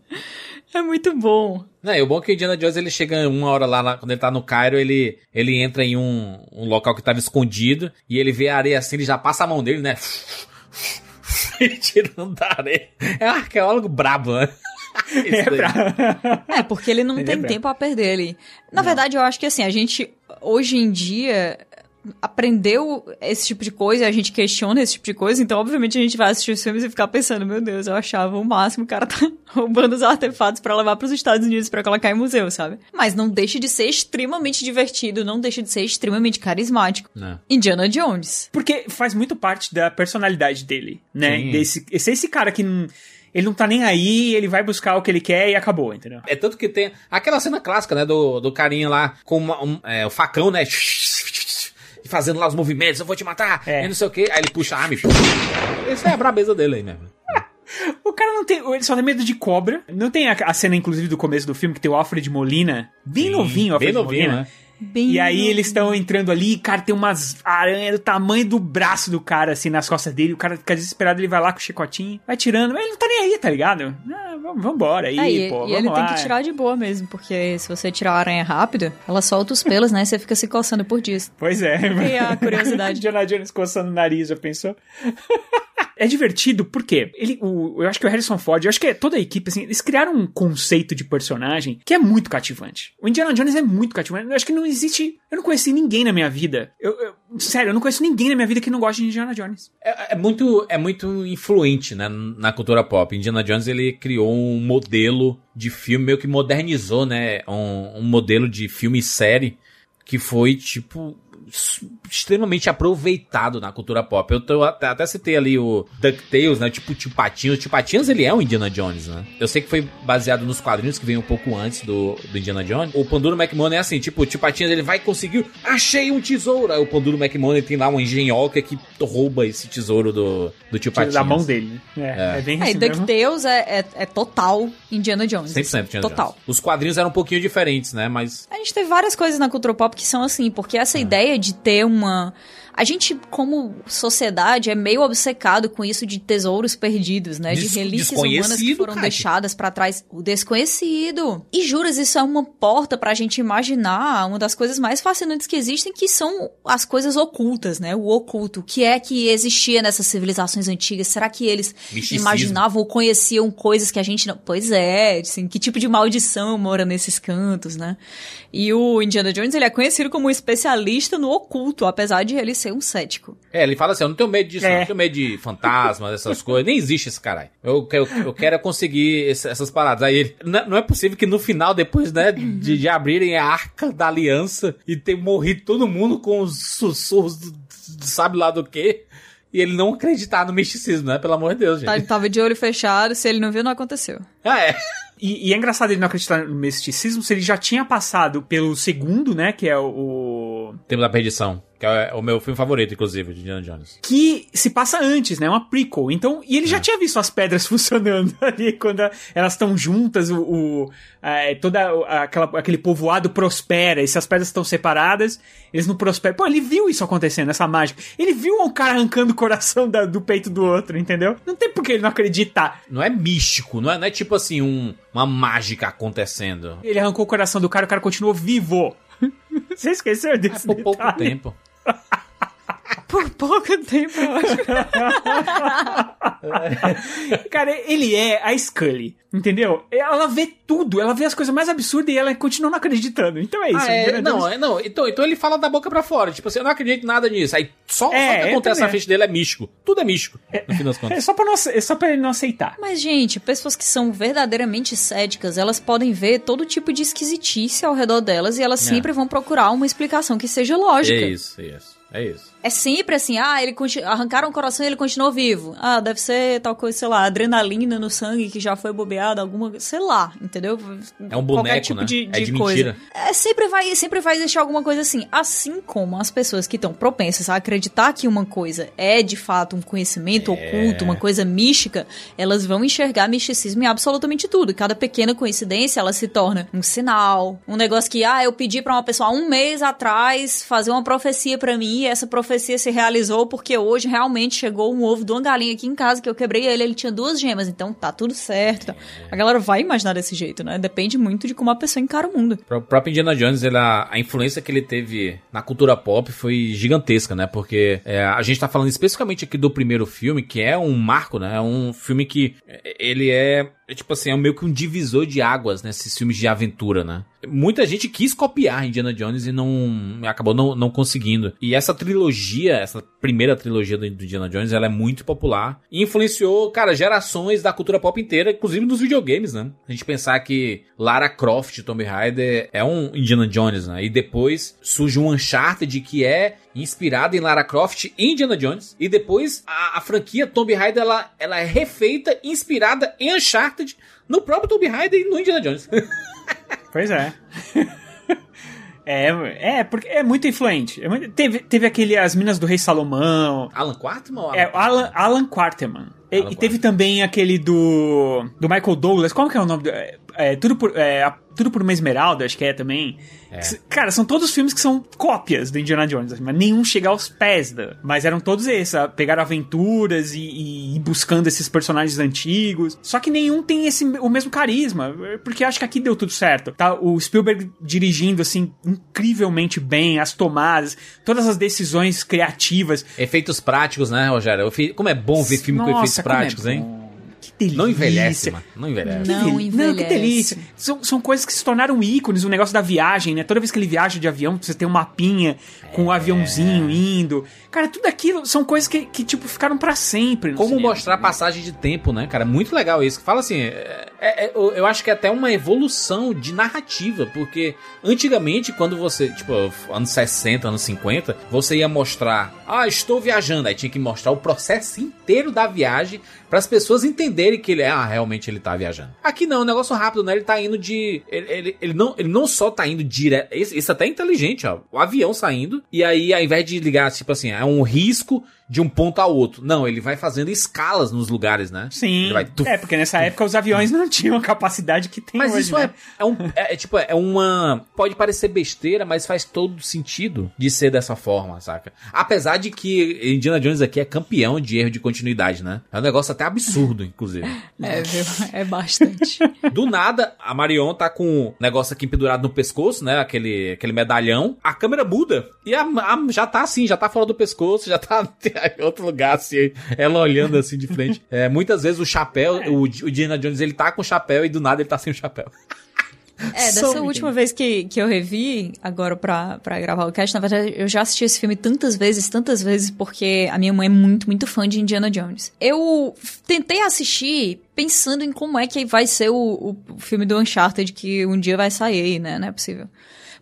É muito bom. Não, e o bom é que o Indiana Jones ele chega uma hora lá, quando ele tá no Cairo, ele, ele entra em um, um local que tava escondido e ele vê a areia assim, ele já passa a mão dele, né? Tirando da areia. É um arqueólogo brabo, né? É, é, porque ele não ele é tem é tempo a perder ali. Na não. verdade, eu acho que assim, a gente, hoje em dia, aprendeu esse tipo de coisa, a gente questiona esse tipo de coisa, então obviamente a gente vai assistir os filmes e ficar pensando, meu Deus, eu achava o máximo o cara tá roubando os artefatos para levar para os Estados Unidos para colocar em museu, sabe? Mas não deixa de ser extremamente divertido, não deixa de ser extremamente carismático. Não. Indiana Jones. Porque faz muito parte da personalidade dele, né? Sim. Desse, esse, esse cara que não ele não tá nem aí, ele vai buscar o que ele quer e acabou, entendeu? É tanto que tem aquela cena clássica, né, do, do carinha lá com uma, um, é, o facão, né, fazendo lá os movimentos, eu vou te matar, é. e não sei o que, aí ele puxa a arma e... Isso é a brabeza dele aí mesmo. O cara não tem. Ele só tem medo de cobra. Não tem a, a, cena, inclusive, do começo do filme que tem o Alfred Molina. Bem Sim, novinho, Alfred bem novinho, Molina. Né? Bem E aí eles estão entrando ali, cara, tem umas aranhas do tamanho do braço do cara, assim, nas costas dele. O cara fica desesperado, ele vai lá com o chicotinho, vai tirando. Mas ele não tá nem aí, tá ligado? Ah, vambora aí, e, pô. e ele vamos tem lá. que tirar de boa mesmo, porque se você tirar a aranha rápido, ela solta os pelos, né? E você fica se coçando por dias. Pois é. E a curiosidade. Indiana Jones coçando o nariz, já pensou? É divertido porque ele, o, eu acho que o Harrison Ford, eu acho que é toda a equipe, assim, eles criaram um conceito de personagem que é muito cativante. O Indiana Jones é muito cativante. Eu acho que não existe. Eu não conheci ninguém na minha vida. Eu, eu- sério, eu não conheço ninguém na minha vida que não gosta de Indiana Jones. É, é muito, é muito influente né, na cultura pop. Indiana Jones ele criou um modelo de filme, meio que modernizou, né? Um, um modelo de filme e série que foi, tipo, extremamente aproveitado na cultura pop. Eu tô, até, até citei ali o DuckTales, né? Tipo o Tio Patinhas. O Tio Patinhas, ele é um Indiana Jones, né? Eu sei que foi baseado nos quadrinhos que vem um pouco antes do, do Indiana Jones. O Panduro McMahon é assim, tipo, o Tio Patinhas, ele vai conseguir... Achei um tesouro! Aí o Panduro McMahon, tem lá uma engenhoca que rouba esse tesouro do, do Tio Patinhas. Da mão dele. né? É, é bem É, e assim mesmo. DuckTales é, é, é total Indiana Jones. 100% Indiana Total. Jones. Os quadrinhos eram um pouquinho diferentes, né? Mas A gente tem várias coisas na cultura pop que são assim, porque essa ideia de ter uma. A gente, como sociedade, é meio obcecado com isso de tesouros perdidos, né? Des- de relíquias humanas que foram cara. deixadas pra trás. O desconhecido. E juras, isso é uma porta pra gente imaginar uma das coisas mais fascinantes que existem, que são as coisas ocultas, né? O oculto. O que é que existia nessas civilizações antigas? Será que eles Misticismo. imaginavam ou conheciam coisas que a gente não. Pois é, assim, que tipo de maldição mora nesses cantos, né? E o Indiana Jones, ele é conhecido como um especialista no oculto, apesar de ele ser um cético. É, ele fala assim: eu não tenho medo disso, É. não tenho medo de fantasmas, essas coisas. Nem existe esse caralho. Eu, eu, eu quero é conseguir esse- essas paradas. Aí ele. Não, não é possível que no final, depois, né, de, de abrirem a arca da aliança e ter morrido todo mundo com os sussurros do, do sabe lá do quê. E ele não acreditar no misticismo, né? Pelo amor de Deus, gente. Tá, Ele tava de olho fechado, se ele não viu, não aconteceu. Ah, é. E, e é engraçado ele não acreditar no misticismo se ele já tinha passado pelo segundo, né? Que é o. o- Tempo da Perdição, que é o meu filme favorito, inclusive, de Indiana Jones. que se passa antes, né? Uma prequel. Então, e ele já tinha visto as pedras funcionando ali quando a- elas estão juntas, o, o é, toda aquela, aquele povoado prospera. E se as pedras estão separadas, eles não prosperam. Pô, ele viu isso acontecendo, essa mágica. Ele viu um cara arrancando o coração da- do peito do outro, entendeu? Não tem por que ele não acreditar. Não é místico, não é, não é tipo assim, um, uma mágica acontecendo. Ele arrancou o coração do cara, o cara continuou vivo. Você esqueceu É desse por pouco detalhe? tempo. Por pouco tempo, eu acho. Cara, ele é a Scully, entendeu? Ela vê tudo, ela vê as coisas mais absurdas e ela continua não acreditando. Então é isso. Ah, é, não, é, não então, então ele fala da boca pra fora. Tipo assim, eu não acredito em nada nisso. Aí só, só É, o que acontece na frente dele é místico. Tudo é místico, no fim das É contas. só, pra não, é só pra ele não aceitar. Mas, gente, pessoas que são verdadeiramente céticas, elas podem ver todo tipo de esquisitice ao redor delas e elas É. sempre vão procurar uma explicação que seja lógica. É isso, é isso. É isso. É sempre assim, ah, ele arrancaram o coração e ele continuou vivo. Ah, deve ser tal coisa, sei lá, adrenalina no sangue que já foi bobeada, alguma, sei lá, entendeu? É um Qualquer boneco, tipo né? de, É de de coisa. mentira. É, sempre vai, sempre vai existir alguma coisa assim. Assim como as pessoas que estão propensas a acreditar que uma coisa é de fato um conhecimento É. oculto, uma coisa mística, elas vão enxergar misticismo em absolutamente tudo. Cada pequena coincidência, ela se torna um sinal, um negócio que, ah, eu pedi pra uma pessoa há um mês atrás fazer uma profecia pra mim e essa profecia se realizou porque hoje realmente chegou um ovo de uma galinha aqui em casa que eu quebrei ele, ele tinha duas gemas, então tá tudo certo. A galera vai imaginar desse jeito, né? Depende muito de como a pessoa encara o mundo. O próprio Indiana Jones, ela, a influência que ele teve na cultura pop foi gigantesca, né? Porque é, a gente tá falando especificamente aqui do primeiro filme, que é um marco, né? É um filme que é, ele é, é tipo assim, é meio que um divisor de águas nesses filmes de aventura, né? Muita gente quis copiar Indiana Jones e não acabou não, não conseguindo. E essa trilogia, essa primeira trilogia do, do Indiana Jones, ela é muito popular e influenciou, cara, gerações da cultura pop inteira, inclusive nos videogames, né? A gente pensar que Lara Croft, Tomb Raider é um Indiana Jones, né? E depois surge um Uncharted que é inspirado em Lara Croft e Indiana Jones. E depois a, a franquia Tomb Raider ela, ela é refeita, inspirada em Uncharted, no próprio Tomb Raider e no Indiana Jones. Pois é. É, é, porque é muito influente. É muito- teve, teve aquele As Minas do Rei Salomão. Alan Quartman? ou Alan É, Alan, Alan Quarterman. E, Alan e teve também aquele do. do Michael Douglas. Qual que é o nome do. é, é, tudo por. é, tudo por uma esmeralda, acho que é também. Que- Cara, são todos filmes que são cópias do Indiana Jones, assim, mas nenhum chega aos pés da. Mas eram todos esses, a- pegaram aventuras e, e ir buscando esses personagens antigos. Só que nenhum tem esse o mesmo carisma, porque acho que aqui deu tudo certo. Tá o Spielberg dirigindo assim incrivelmente bem as tomadas, todas as decisões criativas. Efeitos práticos, né, Rogério? Como é bom ver filme com Nossa, efeitos como é práticos, hein? Que delícia. Não envelhece, mano. Não envelhece. Não Não, que envelhece. delícia. São, são coisas que se tornaram ícones, o negócio da viagem, né? Toda vez que ele viaja de avião, você tem um mapinha com o É. aviãozinho indo. Cara, tudo aquilo são coisas que, que tipo, ficaram pra sempre. no Como cinema. mostrar a passagem de tempo, né, cara? Muito legal isso. Fala assim, é- é- é- eu eu acho que é até uma evolução de narrativa, porque antigamente, quando você, tipo, anos 60, anos 50, você ia mostrar, ah, estou viajando, aí tinha que mostrar o processo inteiro da viagem para as pessoas entenderem que ele é, ah, realmente ele tá viajando. Aqui não, é um negócio rápido, né? Ele tá indo de. Ele, ele, ele não, ele não só tá indo direto. Isso, até é inteligente, ó. O avião saindo, e aí, ao invés de ligar, tipo assim, é um risco de um ponto ao outro. Não, ele vai fazendo escalas nos lugares, né? Sim. Ele vai tuf, é, porque nessa época os aviões não tinham a capacidade que tem Mas hoje, isso né? é, é um. É, é tipo, é uma. Pode parecer besteira, mas faz todo sentido de ser dessa forma, saca? Apesar de que Indiana Jones aqui é campeão de erro de continuidade, né? É um negócio até absurdo, inclusive. É, viu? É bastante. Do nada, a Marion tá com um negócio aqui pendurado no pescoço, né? Aquele, aquele medalhão. A câmera muda. E a, a- já tá assim, já tá fora do pescoço, já tá em outro lugar, assim. Ela olhando assim de frente. É, muitas vezes o chapéu, o, o Indiana Jones, ele tá com o chapéu e do nada ele tá sem o chapéu. É, dessa última vez que, que eu revi, agora pra, pra gravar o cast, na verdade, eu já assisti esse filme tantas vezes, tantas vezes, porque a minha mãe é muito, muito fã de Indiana Jones. Eu tentei assistir pensando em como é que vai ser o, o, o filme do Uncharted que um dia vai sair, né? Não é possível.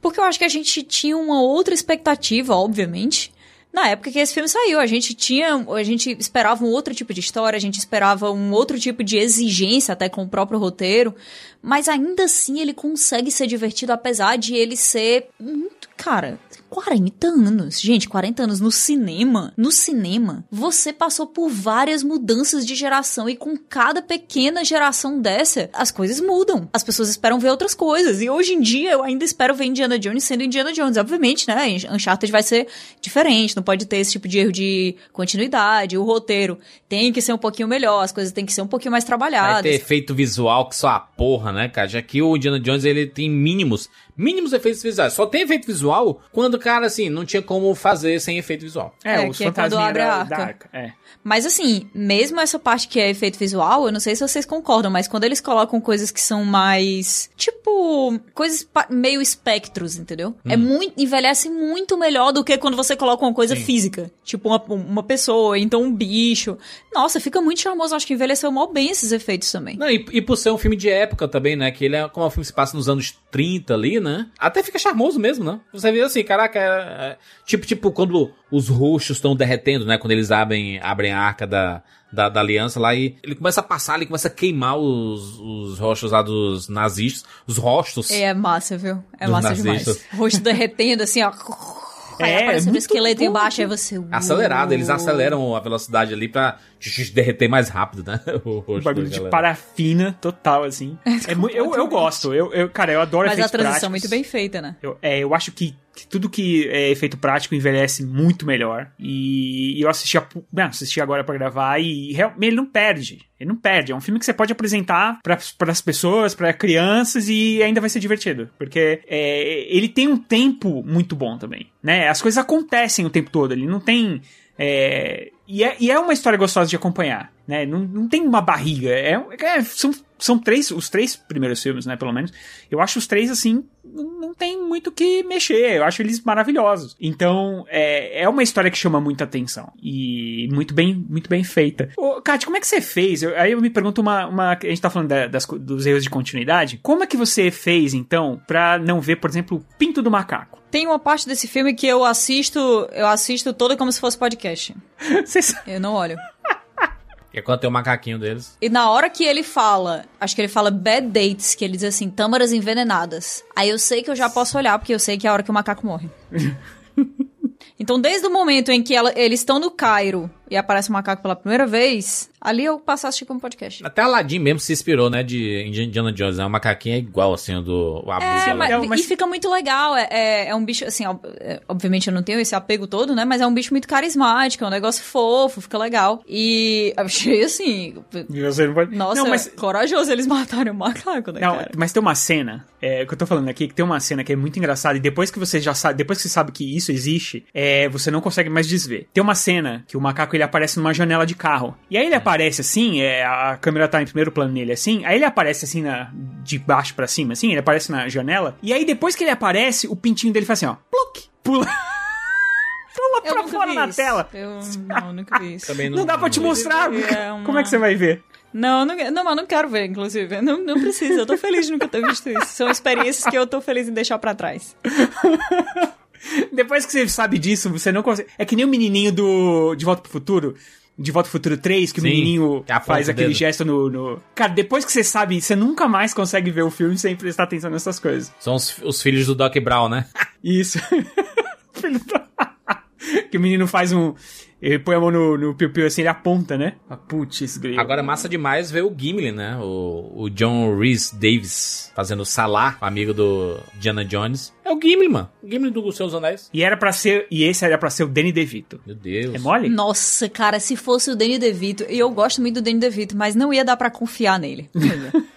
Porque eu acho que a gente tinha uma outra expectativa, obviamente. Na época que esse filme saiu, a gente tinha, a gente esperava um outro tipo de história, a gente esperava um outro tipo de exigência até com o próprio roteiro, mas ainda assim ele consegue ser divertido apesar de ele ser muito, cara, 40 anos. Gente, 40 anos no cinema, no cinema, você passou por várias mudanças de geração e com cada pequena geração dessa, as coisas mudam. As pessoas esperam ver outras coisas. E hoje em dia eu ainda espero ver Indiana Jones sendo Indiana Jones. Obviamente, né? Uncharted vai ser diferente, não pode ter esse tipo de erro de continuidade. O roteiro tem que ser um pouquinho melhor, as coisas têm que ser um pouquinho mais Vai trabalhadas. ter efeito visual que só a porra, né, cara? Já que o Indiana Jones, ele tem mínimos, mínimos efeitos visuais. Só tem efeito visual quando, cara, assim, não tinha como fazer sem efeito visual. É, É, os que é quando abre a da, arca. da arca. É. Mas assim, mesmo essa parte que é efeito visual, eu não sei se vocês concordam, mas quando eles colocam coisas que são mais. Tipo. Coisas meio espectros, entendeu? É muito. Envelhece muito melhor do que quando você coloca uma coisa física. Tipo uma, uma pessoa, então um bicho. Nossa, fica muito charmoso. Acho que envelheceu mal bem esses efeitos também. Não, e, e por ser um filme de época também, né? Que ele é como o filme se passa nos anos 30 ali, né? Até fica charmoso mesmo, né? Você vê assim, caraca, é, é- tipo, tipo, quando os roxos estão derretendo, né? Quando eles abrem, abrem a arca da, da, da aliança lá e ele começa a passar, ele começa a queimar os, os rostos lá dos nazistas, os rostos. É massa, viu? É massa nazistas. demais. Rosto derretendo assim, ó. É, aparecendo um muito esqueleto bom. embaixo, aí você. Acelerado, eles aceleram a velocidade ali pra derreter mais rápido, né? O rosto Um bagulho de galera. parafina total, assim. É eu, eu gosto. Eu, eu, cara, eu adoro Mas a transição é práticos. muito bem feita, né? Eu, é, eu acho que, que tudo que é efeito prático envelhece muito melhor. E, e eu assisti, a, não, assisti agora pra gravar e real- ele não perde. Ele não perde. É um filme que você pode apresentar para as pessoas, para crianças e ainda vai ser divertido. Porque é, ele tem um tempo muito bom também. Né? As coisas acontecem o tempo todo. Ele não tem. é, e, é, e é uma história gostosa de acompanhar. Né? Não, não tem uma barriga. É, é- são, são três, os três primeiros filmes, né? Pelo menos. Eu acho os três assim. Não tem muito o que mexer. Eu acho eles maravilhosos. Então, é, é uma história que chama muita atenção. E muito bem, muito bem feita. Ô, Kátia, como é que você fez? Eu- aí eu me pergunto uma. uma- a gente tá falando da- das dos erros de continuidade. Como é que você fez, então, pra não ver, por exemplo, o pinto do macaco? Tem uma parte desse filme que eu assisto, eu assisto toda como se fosse podcast. Eu não olho. Que é quando tem o macaquinho deles. E na hora que ele fala, acho que ele fala bad dates, que ele diz assim, tâmaras envenenadas. Aí eu sei que eu já posso olhar, porque eu sei que é a hora que o macaco morre. então, desde o momento em que ela- eles estão no Cairo, e aparece o macaco pela primeira vez, ali eu passo a assistir como podcast. Até Aladdin mesmo se inspirou, né, de Indiana Jones, né? O macaquinho é igual, assim, o do o Abu É, mas, É, mas- e fica muito legal. É, é, é um bicho, assim, ó, é, obviamente eu não tenho esse apego todo, né? Mas é um bicho muito carismático, é um negócio fofo, fica legal. E achei assim. Você não pode- Nossa, Não, mas corajoso eles matarem o macaco, né, Não, cara? mas tem uma cena, é, que eu tô falando aqui, que tem uma cena que é muito engraçada, e depois que você já sabe, depois que você sabe que isso existe, é, você não consegue mais desver. Tem uma cena que o macaco ele aparece numa janela de carro. E aí ele aparece assim, é, a câmera tá em primeiro plano nele assim, aí ele aparece assim na, de baixo pra cima, assim, ele aparece na janela, e aí depois que ele aparece, o pintinho dele faz assim, ó, pluc, pula. Pula Eu pra fora na isso. tela. Eu não, nunca vi isso. Também Não, dá pra te mostrar. É uma- Como é que você vai ver? Não, não, não, mas não quero ver, inclusive. Não, não precisa, eu tô feliz de nunca ter visto isso. São experiências que eu tô feliz em deixar pra trás. Depois que você sabe disso, você não consegue. É que nem o menininho do De Volta pro Futuro. De Volta pro Futuro 3, que Sim, o menininho aponta faz aquele dedo. gesto no, no. Cara, depois que você sabe, você nunca mais consegue ver o filme sem prestar atenção nessas coisas. São os, os filhos do Doc Brown, né? Isso. Filho da- que o menino faz um. Ele põe a mão no, no piu-piu assim, ele aponta, né? Ah, Putz, grilo. Agora massa demais ver o Gimli, né? O, o John Rhys Davis fazendo Salah, amigo do Diana Jones. É o Gimli, mano. O Gimli do Seus Anéis. E era para ser. E esse era pra ser o Danny DeVito. Meu Deus. É mole? Nossa, cara, se fosse o Danny DeVito, e eu gosto muito do Danny DeVito, mas não ia dar pra confiar nele.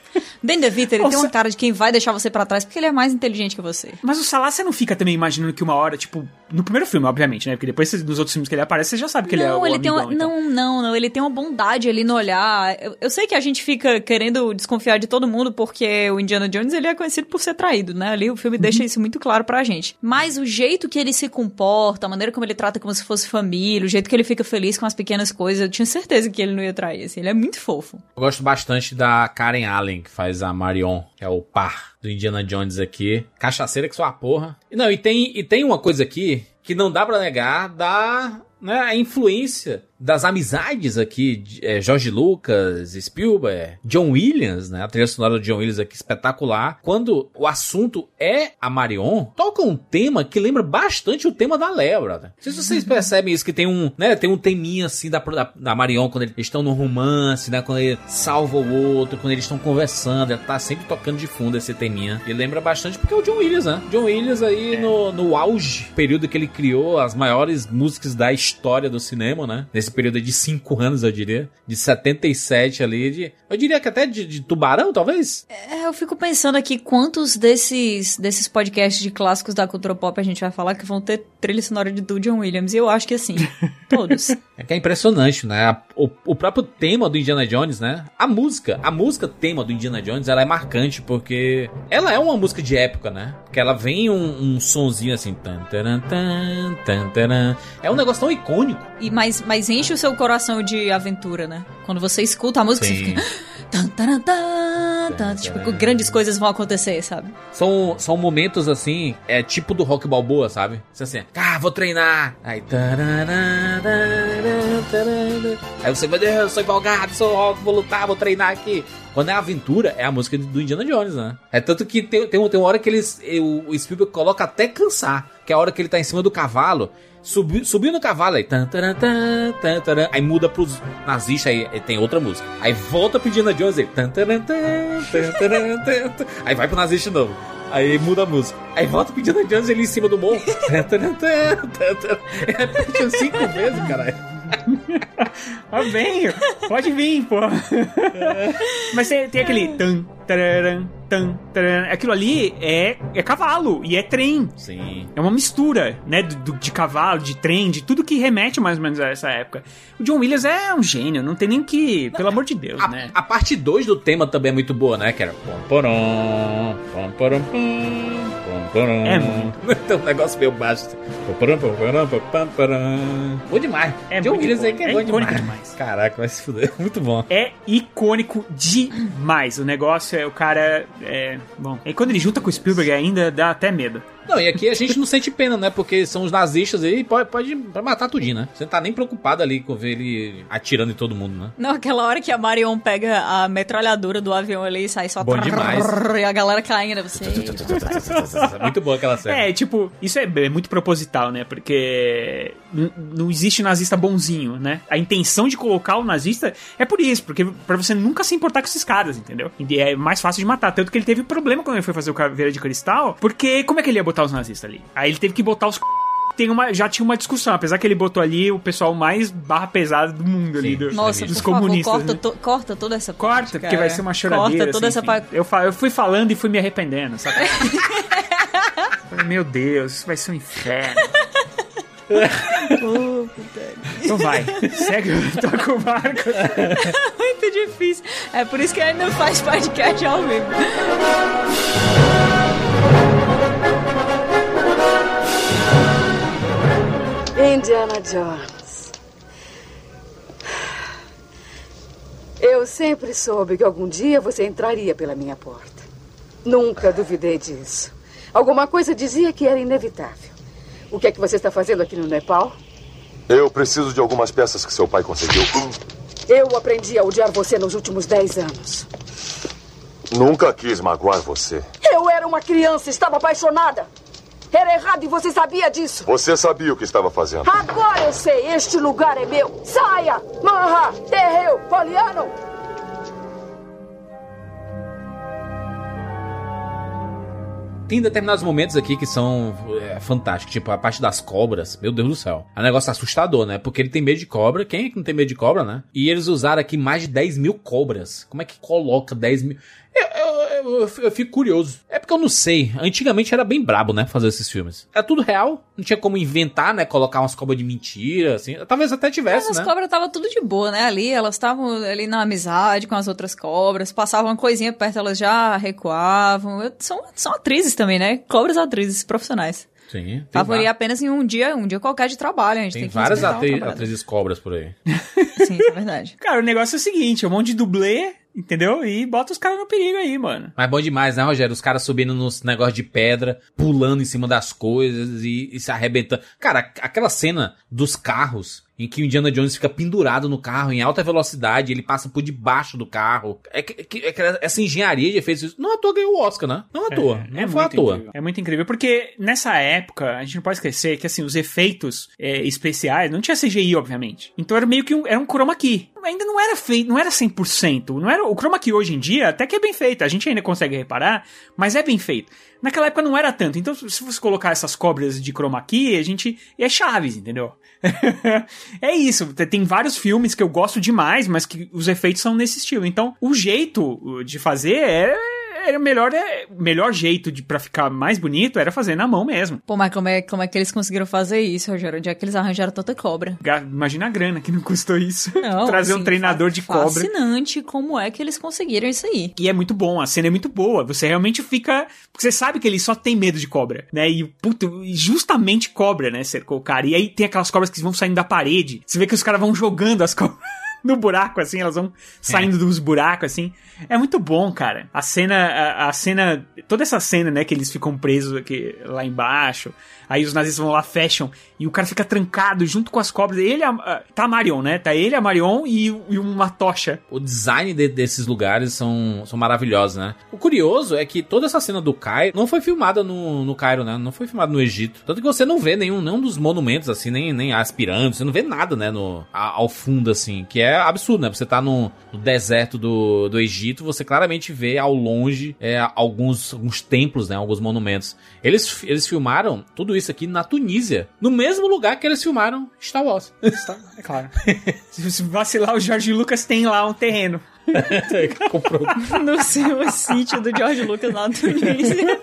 Danny DeVito, ele tem Nossa. uma cara de quem vai deixar você pra trás porque ele é mais inteligente que você. Mas o Salah, você não fica também imaginando que uma hora, tipo, no primeiro filme, obviamente, né? Porque depois nos outros filmes que ele aparece, você já sabe que ele é não, o ele tem uma, amigão, então. não, não, não, ele tem uma bondade ali no olhar. Eu, eu sei que a gente fica querendo desconfiar de todo mundo porque o Indiana Jones ele é conhecido por ser traído, né? Ali o filme Uhum. deixa isso muito claro pra gente. Mas o jeito que ele se comporta, a maneira como ele trata como se fosse família, o jeito que ele fica feliz com as pequenas coisas, eu tinha certeza que ele não ia trair. Assim, ele é muito fofo. Eu gosto bastante da Karen Allen, que faz a Marion, que é o par do Indiana Jones aqui. Cachaceira que só a porra. E não, e tem, e tem uma coisa aqui que não dá pra negar da né, a influência das amizades aqui, é, George Lucas, Spielberg, John Williams, né? A trilha sonora do John Williams aqui espetacular. Quando o assunto é a Marion, toca um tema que lembra bastante o tema da Léa, brother. Não sei se vocês percebem isso, que tem um, né, tem um teminha assim da, da, da Marion quando eles estão no romance, né? Quando ele salva o outro, quando eles estão conversando, ela tá sempre tocando de fundo esse teminha. E lembra bastante porque é o John Williams, né? John Williams aí no, no auge, período que ele criou as maiores músicas da história do cinema, né? Nesse período de 5 anos, eu diria. De 77 ali, de, eu diria que até de, de Tubarão, talvez? É, eu fico pensando aqui quantos desses, desses podcasts de clássicos da cultura pop a gente vai falar que vão ter trilha sonora de do John Williams. E eu acho que assim, todos. É que é impressionante, né? O, o próprio tema do Indiana Jones, né? A música, a música tema do Indiana Jones, ela é marcante porque ela é uma música de época, né? Porque ela vem um, um sonzinho assim, tan, taran, tan, tan, taran. é um negócio tão icônico. E mas, mas enche o seu coração de aventura, né? Quando você escuta a música, você Sim. fica. Tan, taran, tan, tan, tipo, grandes coisas vão acontecer, sabe? São, são momentos assim, é tipo do rock balboa, sabe? Você assim, ah, vou treinar. Aí, tararara, tararara. aí você, meu Deus, sou empolgado, sou rock, vou lutar, vou treinar aqui. Quando é aventura, é a música do Indiana Jones, né? É tanto que tem, tem, tem uma hora que eles, o Spielberg coloca até cansar, que é a hora que ele tá em cima do cavalo, subiu, subiu no cavalo, aí, tan, taran, tan, tan, taran, aí muda pros nazistas, aí, aí tem outra música. Aí volta pro Indiana Jones, aí, tan, taran, tan, tan, taran, tan, tan. aí vai pro nazista de novo. Aí muda a música. Aí volta pro Indiana Jones ele em cima do morro. Umas cinco vezes, caralho. Ah, bem, pode vir, pô. Mas tem, tem aquele tan, tararam, tan, tararam. Aquilo ali é, é cavalo e é trem. Sim. É uma mistura, né? do- de cavalo, de trem, de tudo que remete mais ou menos a essa época. O John Williams é um gênio, não tem nem que. Pelo amor de Deus, A, né? a parte 2 do tema também é muito boa, né? Que era. pom, porom, pom, porom, pom. É muito. Tem um negócio meio baixo. Bom demais. É John muito Williams aí bom. que é, É bom icônico demais. demais. Caraca, vai se fuder. Muito bom. É icônico demais. O negócio é o cara. É, bom. E quando ele junta com o Spielberg ainda dá até medo. Não, e aqui a gente não sente pena, né? Porque são os nazistas aí, pode, pode, pode matar tudinho, né? Você não tá nem preocupado ali com ver ele atirando em todo mundo, né? Não, aquela hora que a Marion pega a metralhadora do avião ali e sai só... Bom demais. E a galera caindo, você... Muito boa aquela cena. É, tipo, isso é, é muito proposital, né? Porque não existe nazista bonzinho, né? A intenção de colocar o nazista é por isso, porque pra você nunca se importar com esses caras, entendeu? E é mais fácil de matar. Tanto que ele teve problema quando ele foi fazer o Caveira de Cristal, porque como é que ele ia botar os nazistas ali? Aí ele teve que botar os. Tem uma, já tinha uma discussão, apesar que ele botou ali o pessoal mais barra pesada do mundo ali, do- Nossa, dos por favor, comunistas. corta, né? to- corta toda essa Corta, parte, porque cara. vai ser uma choradeira. Corta toda assim, essa parte. eu, eu fui falando e fui me arrependendo, sabe? Meu Deus, isso vai ser um inferno. então vai, segue, toca o barco. Muito difícil. É por isso que ainda faz podcast ao vivo. Indiana Jones. Eu sempre soube que algum dia você entraria pela minha porta. Nunca duvidei disso. Alguma coisa dizia que era inevitável. O que é que você está fazendo aqui no Nepal? Eu preciso de algumas peças que seu pai conseguiu. Eu aprendi a odiar você nos últimos dez anos. Nunca quis magoar você. Eu era uma criança, estava apaixonada. Era errado e você sabia disso. Você sabia o que estava fazendo. Agora eu sei, este lugar é meu. Saia! Marra! Terreu! Poliano! Tem determinados momentos aqui que são é, fantásticos, tipo a parte das cobras. Meu Deus do céu. É um negócio assustador, né? Porque ele tem medo de cobra. Quem é que não tem medo de cobra, né? E eles usaram aqui mais de 10 mil cobras. Como é que coloca 10 mil? Eu, eu, eu, eu fico curioso. É porque eu não sei. Antigamente era bem brabo, né? Fazer esses filmes. Era tudo real. Não tinha como inventar, né? Colocar umas cobras de mentira, assim. Talvez até tivesse, Mas as né? cobras estavam tudo de boa, né? Ali, elas estavam ali na amizade com as outras cobras, passavam uma coisinha perto, elas já recuavam. Eu- São, são atrizes também, né? Cobras atrizes profissionais. Sim. Va- apenas em um dia, um dia qualquer de trabalho. A gente tem, tem que várias atri- atrizes cobras por aí. Sim, isso é verdade. Cara, o negócio é o seguinte, é um monte de dublê, entendeu? E bota os caras no perigo aí, mano. Mas bom demais, né, Rogério? Os caras subindo nos negócios de pedra, pulando em cima das coisas e, e se arrebentando. Cara, aquela cena dos carros em que o Indiana Jones fica pendurado no carro em alta velocidade, ele passa por debaixo do carro. É que, é que essa engenharia de efeitos, não à toa ganhou o Oscar, né? Não à toa. não foi à muito toa. incrível. É muito incrível, porque nessa época, a gente não pode esquecer que, assim, os efeitos é, especiais, não tinha CGI, obviamente. Então era meio que um, era um chroma key. Ainda não era feito, não era 100%. Não era, o chroma key hoje em dia até que é bem feito, a gente ainda consegue reparar, mas é bem feito. Naquela época não era tanto. Então, se você colocar essas cobras de chroma key, a gente. É Chaves, entendeu? é isso. Tem vários filmes que eu gosto demais, mas que os efeitos são nesse estilo. Então, o jeito de fazer é. Era o melhor, é, melhor jeito de para ficar mais bonito era fazer na mão mesmo. Pô, mas como é, como é que eles conseguiram fazer isso, Rogério? Onde é que eles arranjaram tanta cobra? Imagina a grana que não custou isso. Não, Trazer um assim, treinador fa- de cobra. Fascinante como é que eles conseguiram isso aí. E é muito bom, a cena é muito boa. Você realmente fica. Porque você sabe que ele só tem medo de cobra, né? E, puto, e justamente cobra, né? Cercou o cara. E aí tem aquelas cobras que vão saindo da parede. Você vê que os caras vão jogando as cobras. No buraco, assim, elas vão saindo dos buracos, assim. É muito bom, cara. A cena, a, a cena, toda essa cena, né, que eles ficam presos aqui lá embaixo. Aí os nazistas vão lá, fecham, e o cara fica trancado junto com as cobras. Ele, a, a- tá a Marion, né? Tá ele, a Marion e, e uma tocha. O design de- desses lugares são, são maravilhosos, né? O curioso é que toda essa cena do Cairo não foi filmada no, no Cairo, né? Não foi filmada no Egito. Tanto que você não vê nenhum, nenhum dos monumentos, assim, nem, nem as pirâmides, você não vê nada, né? No, ao fundo, assim, que é absurdo, né? Você tá no, no deserto do, do Egito, você claramente vê ao longe é, alguns, alguns templos, né? Alguns monumentos. Eles, eles filmaram tudo isso aqui na Tunísia, no mesmo lugar que eles filmaram Star Wars. É claro. Se se vacilar, o Jorge Lucas tem lá um terreno. Comprou. No seu sítio do George Lucas lá na Tunísia.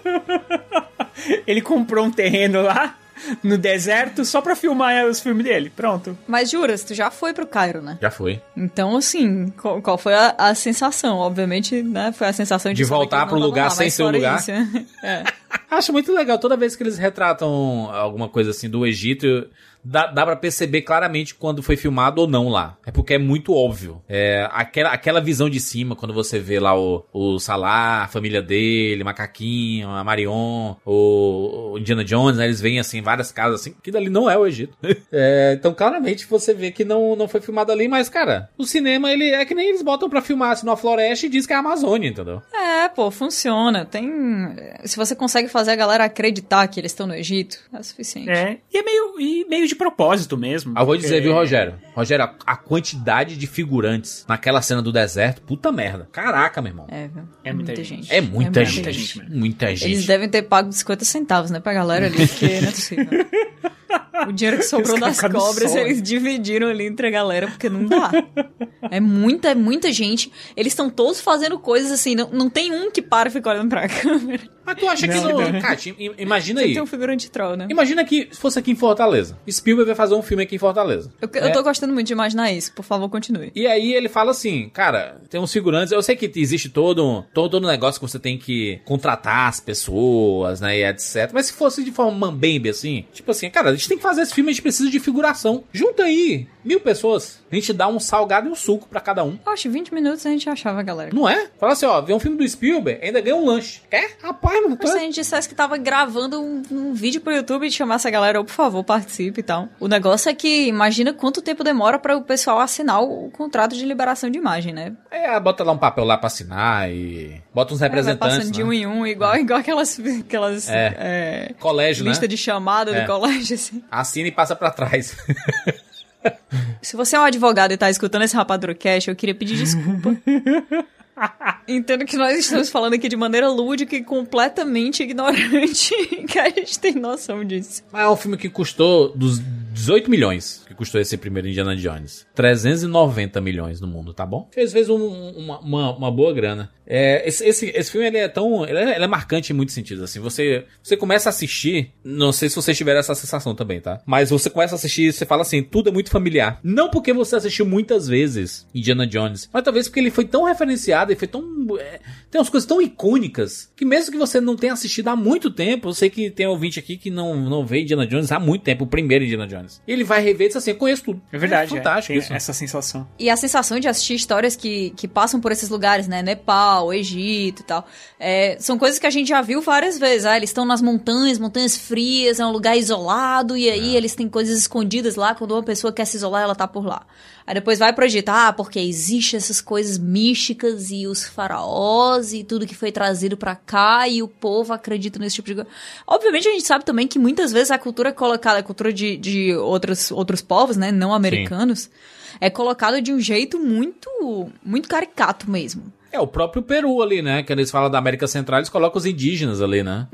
Ele comprou um terreno lá no deserto só pra filmar os filmes dele. Pronto. Mas juras, tu já foi pro Cairo, né? Já foi. Então, assim, qual, qual foi a, a sensação? Obviamente, né? Foi a sensação de, De voltar pro lugar lá, sem fora lugar. isso, é. Acho muito legal toda vez que eles retratam alguma coisa assim do Egito. Dá, dá pra perceber claramente quando foi filmado ou não lá. É porque é muito óbvio. É, aquela, aquela visão de cima, quando você vê lá o, o Salah, a família dele, Macaquinho, a Marion, o, o Indiana Jones, né? Eles veem assim, várias casas assim, que dali não é o Egito. É, então, claramente, você vê que não, não foi filmado ali, mas, cara, o cinema, ele é que nem eles botam pra filmar assim, numa floresta e diz que é a Amazônia, entendeu? É, pô, funciona. Tem. Se você consegue fazer a galera acreditar que eles estão no Egito, é suficiente. É, e é meio, e meio de propósito mesmo. Ah, vou dizer, porque- viu, Rogério? Rogério, a, a quantidade de figurantes naquela cena do deserto, puta merda. Caraca, meu irmão. É, viu? É muita gente. É muita É gente. muita gente. Muita gente. Eles devem ter pago 50 centavos, né, pra galera ali, porque não é possível. O dinheiro que sobrou das cobras, sol, eles dividiram ali entre a galera, porque não dá. É muita, é muita gente. Eles estão todos fazendo coisas assim, não, não tem um que para e fica olhando pra câmera. Mas tu acha que Não, não. não. Kátia, im- imagina Você aí. tem um figurante troll, né? Imagina que se fosse aqui em Fortaleza. Spielberg vai fazer um filme aqui em Fortaleza. Eu, eu É. tô gostando muito de imaginar isso, por favor, continue. E aí ele fala assim, cara, tem uns figurantes. Eu sei que existe todo um, todo um negócio que você tem que contratar as pessoas, né, e etc. Mas se fosse de forma mambembe, assim, tipo assim, cara, gente tem que fazer esse filme, a gente precisa de figuração. Junta aí mil pessoas, a gente dá um salgado e um suco pra cada um. Que 20 minutos a gente achava, galera. Não é? Fala assim, ó, vê um filme do Spielberg, ainda ganha um lanche. Quer? Rapaz, mano, Mas se é... a gente dissesse que tava gravando um, um vídeo pro YouTube e chamasse a galera, "Ô, por favor, participe e tal. O negócio é que imagina quanto tempo demora para o pessoal assinar o, contrato de liberação de imagem, né? É, bota lá um papel lá pra assinar e bota uns Vai representantes, passando de né? um em um, igual, igual aquelas, aquelas É. é, Colégio, lista né? de chamada É. do colégio, assim. Assina e passa pra trás. Se você é um advogado e tá escutando esse Rapadura Cash, eu queria pedir desculpa. Entendo que nós estamos falando aqui de maneira lúdica e completamente ignorante, que a gente tem noção disso. Mas é um filme que custou dos 18 milhões que custou esse primeiro Indiana Jones. 390 milhões no mundo, tá bom? Fez, fez um- uma, uma, uma boa grana. É, esse, esse, esse filme ele é tão. Ele é, ele é marcante em muitos sentidos. Assim, você, você começa a assistir. Não sei se vocês tiveram essa sensação também, tá? Mas você começa a assistir e você fala assim: tudo é muito familiar. Não porque você assistiu muitas vezes Indiana Jones, mas talvez porque ele foi tão referenciado e foi tão. é, tem umas coisas tão icônicas que mesmo que você não tenha assistido há muito tempo, eu sei que tem ouvinte aqui que não, não vê Indiana Jones há muito tempo, o primeiro Indiana Jones. Ele vai rever e diz assim: eu conheço tudo. É verdade. É fantástico é. isso. Essa sensação. E a sensação de assistir histórias que, que passam por esses lugares, né? Nepal, Egito e tal. É, são coisas que a gente já viu várias vezes. Ah, eles estão nas montanhas, montanhas frias, é um lugar isolado, e aí eles têm coisas escondidas lá. Quando uma pessoa quer se isolar, ela tá por lá. Aí depois vai pro Egito. Ah, porque existe essas coisas místicas e os faraós e tudo que foi trazido pra cá e o povo acredita nesse tipo de coisa. Obviamente a gente sabe também que muitas vezes a cultura é colocada, a cultura de, de outros, outros povos, né? Não americanos é colocado de um jeito muito muito caricato mesmo. É, o próprio Peru ali, né? Quando eles falam da América Central, eles colocam os indígenas ali, né?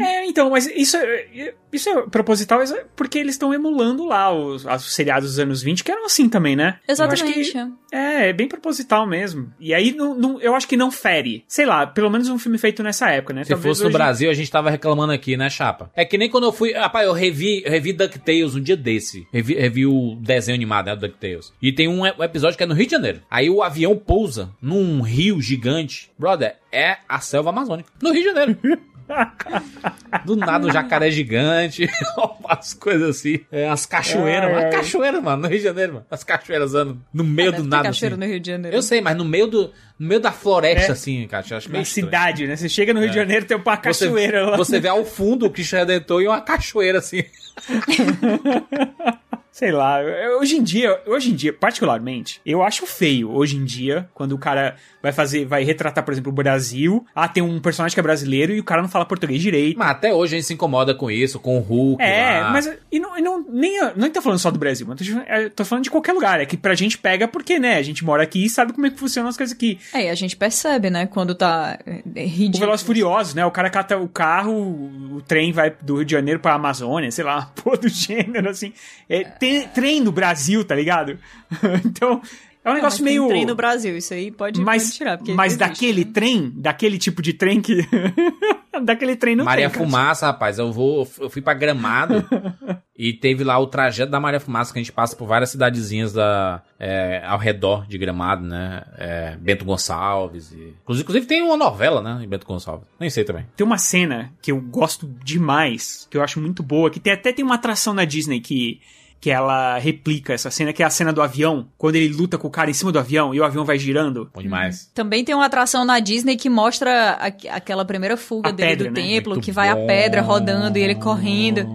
É, então, mas isso é, isso é proposital é porque eles estão emulando lá os, os seriados dos anos 20, que eram assim também, né? Eu acho Exatamente. que- é, é bem proposital mesmo. E aí, não, não- eu acho que não fere. Sei lá, pelo menos um filme feito nessa época, né? Se fosse no Brasil, a gente tava reclamando aqui, né, Chapa? É que nem quando eu fui. Rapaz, eu revi, eu revi DuckTales um dia desse. Revi, revi o desenho animado, né, DuckTales. E tem um episódio que é no Rio de Janeiro. Aí o avião pousa num rio gigante. Brother, é a selva amazônica. No Rio de Janeiro. Do nada, um jacaré gigante, as coisas assim. É, as cachoeiras, Ai, mano. ai. Cachoeira, mano, no Rio de Janeiro, mano. As cachoeiras andam no meio Deve do nada. cachoeira assim. no Rio de Janeiro. Eu sei, mas no meio do, no meio da floresta, É. assim, cara. Eu acho meio Na estranho. cidade, né? Você chega no Rio de Janeiro, tem uma Você- cachoeira lá. Você vê ao fundo o Cristo Redentor e uma cachoeira assim. Sei lá, hoje em dia, hoje em dia, particularmente, eu acho feio hoje em dia, quando o cara vai fazer, vai retratar, por exemplo, o Brasil, ah, tem um personagem que é brasileiro e o cara não fala português direito. Mas até hoje a gente se incomoda com isso, com o Hulk. É, lá. mas e não, e não, nem, não tô falando só do Brasil, mas tô, é, tô falando de qualquer lugar. É que pra gente pega porque, né, a gente mora aqui e sabe como é que funcionam as coisas aqui. É, e a gente percebe, né, quando tá é, é O ridículo. Velozes e Furiosos, né? O cara cata o carro, o trem vai do Rio de Janeiro pra Amazônia, sei lá, pô, do gênero, assim. É, tem trem no Brasil, tá ligado? então, é um Não, negócio mas tem meio... trem no Brasil, isso aí pode, mas, pode tirar. Porque mas existe, daquele né? trem, daquele tipo de trem que... daquele trem não Maria tem, cara. Fumaça, rapaz. Eu vou. Eu fui pra gramado. E teve lá o trajeto da Maria Fumaça, que a gente passa por várias cidadezinhas da, é, ao redor de Gramado, né? É, Bento Gonçalves. E... Inclusive, inclusive tem uma novela, né? Em Bento Gonçalves. Nem sei também. Tem uma cena que eu gosto demais, que eu acho muito boa, que tem, até tem uma atração na Disney que que ela replica essa cena, que é a cena do avião, quando ele luta com o cara em cima do avião e o avião vai girando. Bom demais. Também tem uma atração na Disney que mostra a- aquela primeira fuga A dele pedra, do né? templo, Muito que vai a bom. pedra rodando e ele correndo.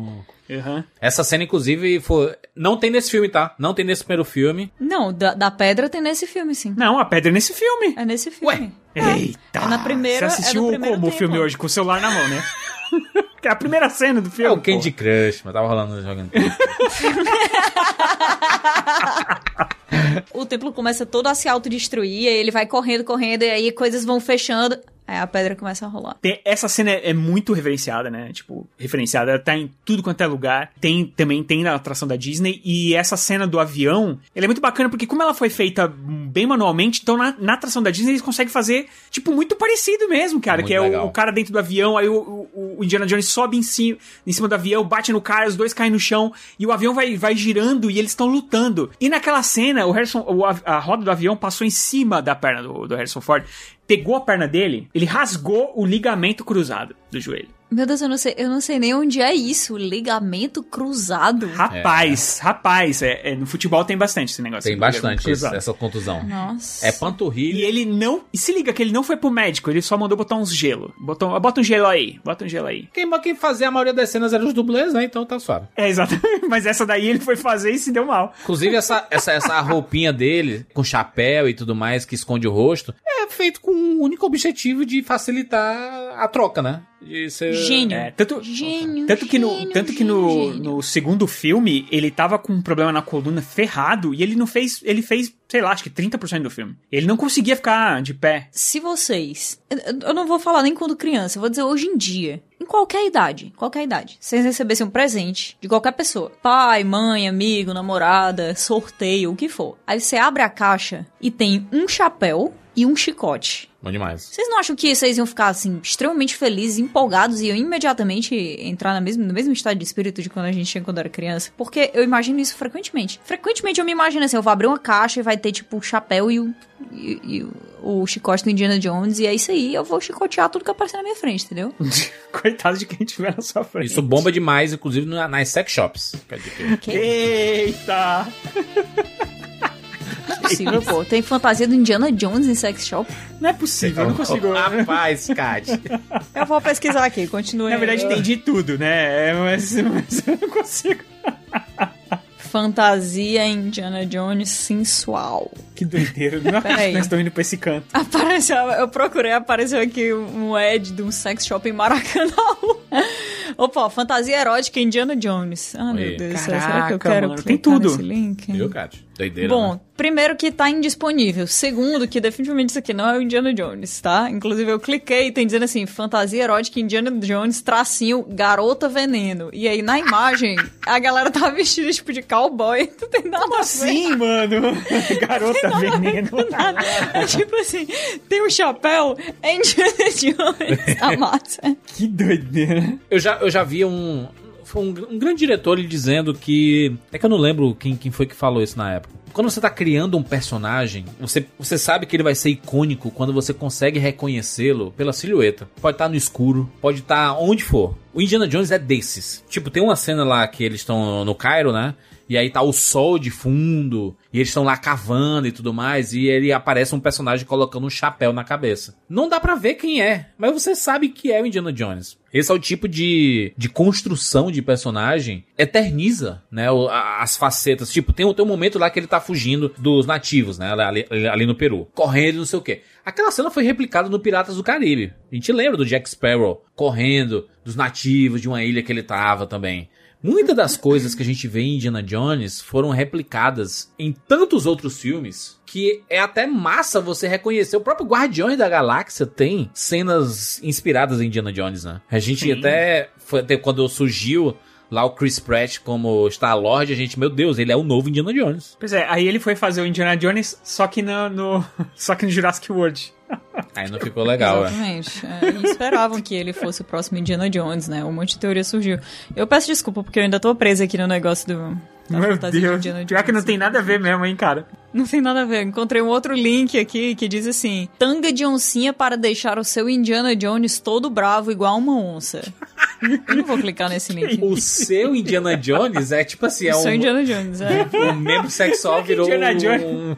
Uhum. Essa cena, inclusive, foi... não tem nesse filme, tá? Não tem nesse primeiro filme. Não, da, da pedra tem nesse filme, sim. Não, a pedra é nesse filme. É nesse filme. Eita! É na primeira- Você é assistiu primeiro como o tempo. filme hoje, com o celular na mão, né? que é a primeira cena do É filme. o Candy Crush, mas tava rolando jogando. O templo começa todo a se autodestruir, aí ele vai correndo, correndo, e aí coisas vão fechando. Aí a pedra começa a rolar. Tem- essa cena é muito referenciada, né? Tipo, referenciada, ela tá em tudo quanto é lugar. Tem também tem na atração da Disney e essa cena do avião, ela é muito bacana porque como ela foi feita bem manualmente, então na, na atração da Disney eles conseguem fazer tipo muito parecido mesmo, cara, Muito que é o, o cara dentro do avião, aí o, o- o Indiana Jones sobe em cima, em cima do avião, bate no cara, os dois caem no chão e o avião vai, vai girando e eles estão lutando. E naquela cena, o Harrison, o av- a roda do avião passou em cima da perna do, do Harrison Ford, pegou a perna dele, ele rasgou o ligamento cruzado do joelho. Meu Deus, eu não sei, eu não sei nem onde é isso. Ligamento cruzado. Rapaz, rapaz, é, é, no futebol tem bastante esse negócio. Tem bastante cruzado. essa contusão. Nossa. É E panturrilha. ele não. E se liga que ele não foi pro médico, ele só mandou botar uns gelo. Botou, bota um gelo aí, bota um gelo aí. Quem, quem fazia a maioria das cenas eram os dublês, né? Então tá suave. É, exatamente. Mas essa daí ele foi fazer e se deu mal. Inclusive, essa, essa, essa roupinha dele, com chapéu e tudo mais, que esconde o rosto, é feito com o único objetivo de facilitar a troca, né? De ser... Gênio. É, tanto, Gênio. Tanto que, no, gênio, tanto que no, gênio. no segundo filme, ele tava com um problema na coluna ferrado e ele não fez. Ele fez, sei lá, acho que 30% do filme. Ele não conseguia ficar de pé. Se vocês. eu- Eu não vou falar nem quando criança, eu vou dizer hoje em dia. Qualquer idade, qualquer idade. Vocês recebessem um presente de qualquer pessoa. Pai, mãe, amigo, namorada, sorteio, o que for. Aí você abre a caixa e tem um chapéu e um chicote. Bom demais. Vocês não acham que vocês iam ficar, assim, extremamente felizes, empolgados e iam imediatamente entrar na mesma, no mesmo estado de espírito de quando a gente tinha quando era criança? Porque eu imagino isso frequentemente. Frequentemente eu me imagino assim, eu vou abrir uma caixa e vai ter, tipo, o chapéu e o, e, e o chicote do Indiana Jones e é isso aí, eu vou chicotear tudo que aparecer na minha frente, entendeu? Coitado de quem tiver na sua frente. Isso bomba demais, inclusive na- nas sex shops. Que-? Eita! Não é possível, pô. Tem fantasia do Indiana Jones em sex shop? Não é possível, eu não consigo. Rapaz, Kat. Eu vou pesquisar aqui, continue. Na verdade, tem de tudo, né? É, Mas, mas eu não consigo. Fantasia Indiana Jones sensual. Que doideira. Não acredito que nós estamos indo pra esse canto. Apareceu, eu procurei, apareceu aqui um ad de um sex shop em Maracanã. Opa, fantasia erótica Indiana Jones. Ah, Oi. meu Deus do céu, será que Caraca, eu quero mano, tem tudo. nesse link? Viu, Kat? Doideira, Bom, né? primeiro que tá indisponível. Segundo, que definitivamente isso aqui não é o Indiana Jones, tá? Inclusive eu cliquei e tem dizendo assim, fantasia erótica Indiana Jones, tracinho, garota veneno. E aí na imagem, a galera tá vestida tipo de cowboy. Não tem nada a ver. Sim, mano. Garota veneno. Nada. É tipo assim, tem um chapéu, é Indiana Jones, a massa. Que doideira. Eu já, eu já vi um, foi um, um grande diretor ele dizendo que. É que eu não lembro quem, quem foi que falou isso na época. Quando você tá criando um personagem, você, você sabe que ele vai ser icônico quando você consegue reconhecê-lo pela silhueta. Pode estar no escuro, pode estar onde for. O Indiana Jones é desses. Tipo, tem uma cena lá que eles estão no Cairo, né? E aí tá o sol de fundo, e eles estão lá cavando e tudo mais, e ele aparece um personagem colocando um chapéu na cabeça. Não dá pra ver quem é, mas você sabe que é o Indiana Jones. Esse é o tipo de, de construção de personagem eterniza, né, as facetas. Tipo, tem, tem um momento lá que ele tá fugindo dos nativos, né, ali, ali no Peru, correndo não sei o quê. Aquela cena foi replicada no Piratas do Caribe. A gente lembra do Jack Sparrow correndo dos nativos de uma ilha que ele tava também. Muitas das coisas que a gente vê em Indiana Jones foram replicadas em tantos outros filmes que é até massa você reconhecer. O próprio Guardiões da Galáxia tem cenas inspiradas em Indiana Jones, né? A gente Sim. até, foi até quando surgiu lá o Chris Pratt como Star-Lord, a gente, meu Deus, ele é o novo Indiana Jones. Pois é, aí ele foi fazer o Indiana Jones, só que no, no- só que no Jurassic World. Aí não ficou legal, é. Exatamente. É, esperavam que ele fosse o próximo Indiana Jones, né? Um monte de teoria surgiu. Eu peço desculpa porque eu ainda tô presa aqui no negócio do. Meu de Deus. Indiana Pior que não tem nada a ver mesmo, hein, cara. Não tem nada a ver. Encontrei um outro link aqui que diz assim: tanga de oncinha para deixar o seu Indiana Jones todo bravo igual uma onça. Eu não vou clicar nesse link. O seu Indiana Jones é tipo assim, é o seu um, Indiana Jones, é. um membro sexual virou Indiana Jones. um...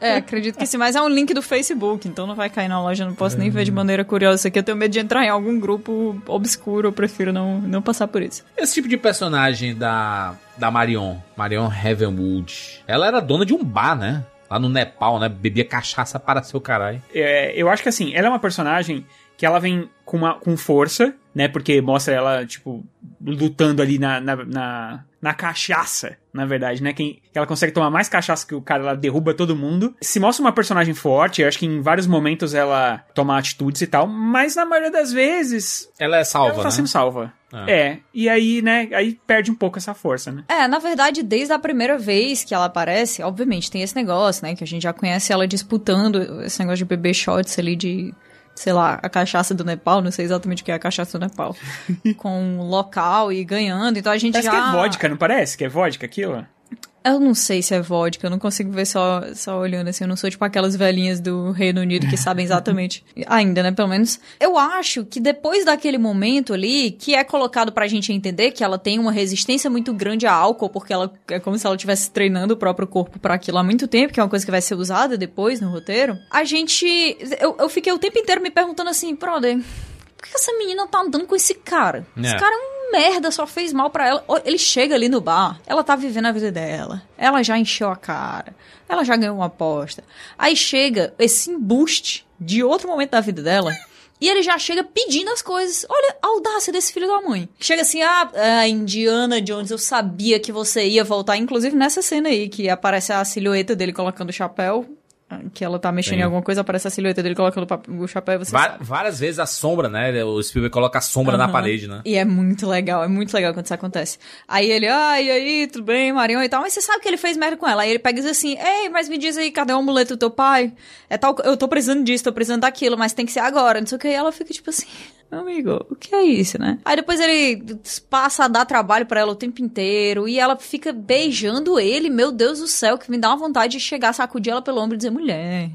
É, acredito que sim, mas é um link do Facebook, então não vai cair na loja, não posso nem ver de maneira curiosa isso aqui. Eu tenho medo de entrar em algum grupo obscuro, eu prefiro não, não passar por isso. Esse tipo de personagem da, da Marion, Marion Heavenwood, ela era dona de um bar, né? Lá no Nepal, né? Bebia cachaça para seu caralho. É, eu acho que assim, ela é uma personagem que ela vem com, uma, com força, né? Porque mostra ela, tipo, lutando ali na, na, na, na cachaça, na verdade, né? Quem, ela consegue tomar mais cachaça que o cara, ela derruba todo mundo. Se mostra uma personagem forte, eu acho que em vários momentos ela toma atitudes e tal, mas na maioria das vezes Ela é salva, ela tá né? sendo salva. Ah. É, e aí, né, aí perde um pouco essa força, né? É, na verdade, desde a primeira vez que ela aparece, obviamente tem esse negócio, né? Que a gente já conhece ela disputando esse negócio de beber shots ali de, sei lá, a cachaça do Nepal, não sei exatamente o que é a cachaça do Nepal, com local e ganhando. Então a gente Parece já. que é vodka, não parece? Que é vodka aquilo? Eu não sei se é vodka, eu não consigo ver só, só olhando assim. Eu não sou tipo aquelas velhinhas do Reino Unido que sabem exatamente. Ainda, né? Pelo menos. Eu acho que depois daquele momento ali, que é colocado pra gente entender que ela tem uma resistência muito grande a álcool, porque ela é como se ela estivesse treinando o próprio corpo pra aquilo há muito tempo, que é uma coisa que vai ser usada depois no roteiro. A gente. Eu, eu fiquei o tempo inteiro me perguntando assim, brother, por que essa menina tá andando com esse cara? Esse É. cara é um merda, só fez mal pra ela. Ele chega ali no bar, ela tá vivendo a vida dela. Ela já encheu a cara. Ela já ganhou uma aposta. Aí chega esse embuste de outro momento da vida dela. E ele já chega pedindo as coisas. Olha a audácia desse filho da mãe. Chega assim, ah, ah, Indiana Jones, eu sabia que você ia voltar. Inclusive nessa cena aí, que aparece a silhueta dele colocando o chapéu. Que ela tá mexendo Sim. em alguma coisa, aparece a silhueta dele colocando o chapéu e você sabe. várias vezes a sombra, né? O Spielberg coloca a sombra na Aham. parede, né? E é muito legal, é muito legal quando isso acontece. Aí ele, ah, e aí, tudo bem, Marion e tal, mas você sabe que ele fez merda com ela. Aí ele pega e diz assim, ei, mas me diz aí, cadê o amuleto do teu pai? É tal, eu tô precisando disso, tô precisando daquilo, mas tem que ser agora, não sei o que. E ela fica tipo assim, amigo, o que é isso, né? Aí depois ele passa a dar trabalho pra ela o tempo inteiro, e ela fica beijando ele, meu Deus do céu, que me dá uma vontade de chegar, sacudir ela pelo ombro e dizer, mulher...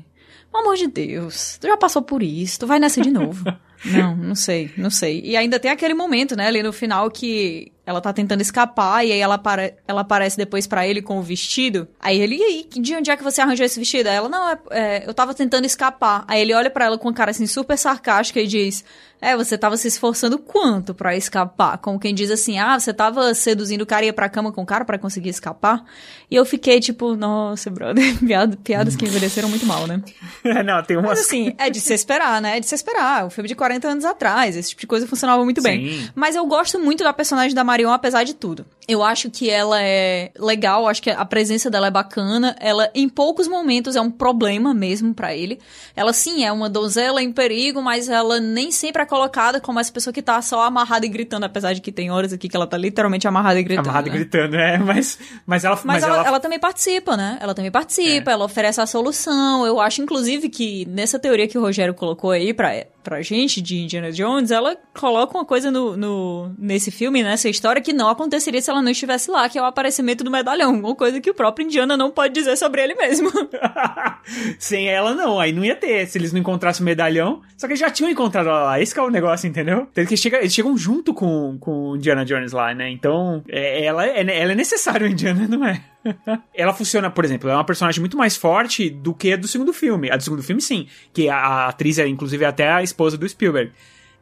Pelo amor de Deus, tu já passou por isso, tu vai nessa de novo. não, não sei, não sei. E ainda tem aquele momento, né, ali no final que ela tá tentando escapar e aí ela, apare ela aparece depois pra ele com o vestido. Aí ele, e aí, de onde é que você arranjou esse vestido? Aí ela, não, é, é, eu tava tentando escapar. Aí ele olha pra ela com uma cara assim super sarcástica e diz, é, você tava se esforçando quanto pra escapar? Como quem diz assim, ah, você tava seduzindo o cara e ia pra cama com o cara pra conseguir escapar? E eu fiquei tipo, nossa, brother, piada- piadas que envelheceram muito mal, né? não, tem umas... Mas assim, é de se esperar, né? É de se esperar. Um filme de 40 anos atrás. Esse tipo de coisa funcionava muito bem. Sim. Mas eu gosto muito da personagem da Marion, apesar de tudo. Eu acho que ela é legal, acho que a presença dela é bacana. Ela, em poucos momentos, é um problema mesmo pra ele. Ela, sim, é uma donzela em perigo, mas ela nem sempre é colocada como essa pessoa que tá só amarrada e gritando, apesar de que tem horas aqui que ela tá literalmente amarrada e gritando. Amarrado e né? gritando, é, mas, mas ela... Mas, ela, ela também participa, né? Ela também participa, ela oferece a solução. Eu acho, inclusive, que nessa teoria que o Rogério colocou aí pra, pra gente de Indiana Jones, ela coloca uma coisa no, no, nesse filme, nessa história, que não aconteceria se ela não estivesse lá, que é o aparecimento do medalhão. Uma coisa que o próprio Indiana não pode dizer sobre ele mesmo. Sem ela, não. Aí não ia ter, se eles não encontrassem o medalhão. Só que eles já tinham encontrado ela lá. Esse que é o negócio, entendeu? Tanto que chega, eles chegam junto com, com o Indiana Jones lá, né? Então, é- ela, é, ela é necessária, o Indiana não é. ela funciona, por exemplo, ela é uma personagem muito mais forte do que a do segundo filme. A do segundo filme, sim. Que a, a atriz é, inclusive, até a esposa do Spielberg.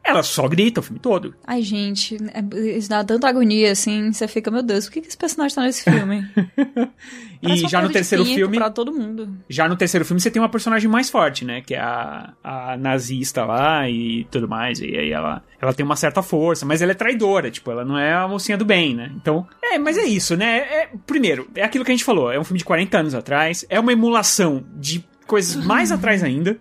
Ela só grita o filme todo. Ai, gente, é- isso dá tanta agonia, assim. Você fica, meu Deus, por que, que esse personagem tá nesse filme? E já no terceiro filme. Pra todo mundo. Já no terceiro filme você tem uma personagem mais forte, né? Que é a, a nazista lá e tudo mais. E aí ela, ela tem uma certa força, mas ela é traidora, tipo, ela não é a mocinha do bem, né? Então, é, mas é isso, né? É, primeiro, é aquilo que a gente falou, é um filme de 40 anos atrás, é uma emulação de coisas mais atrás ainda,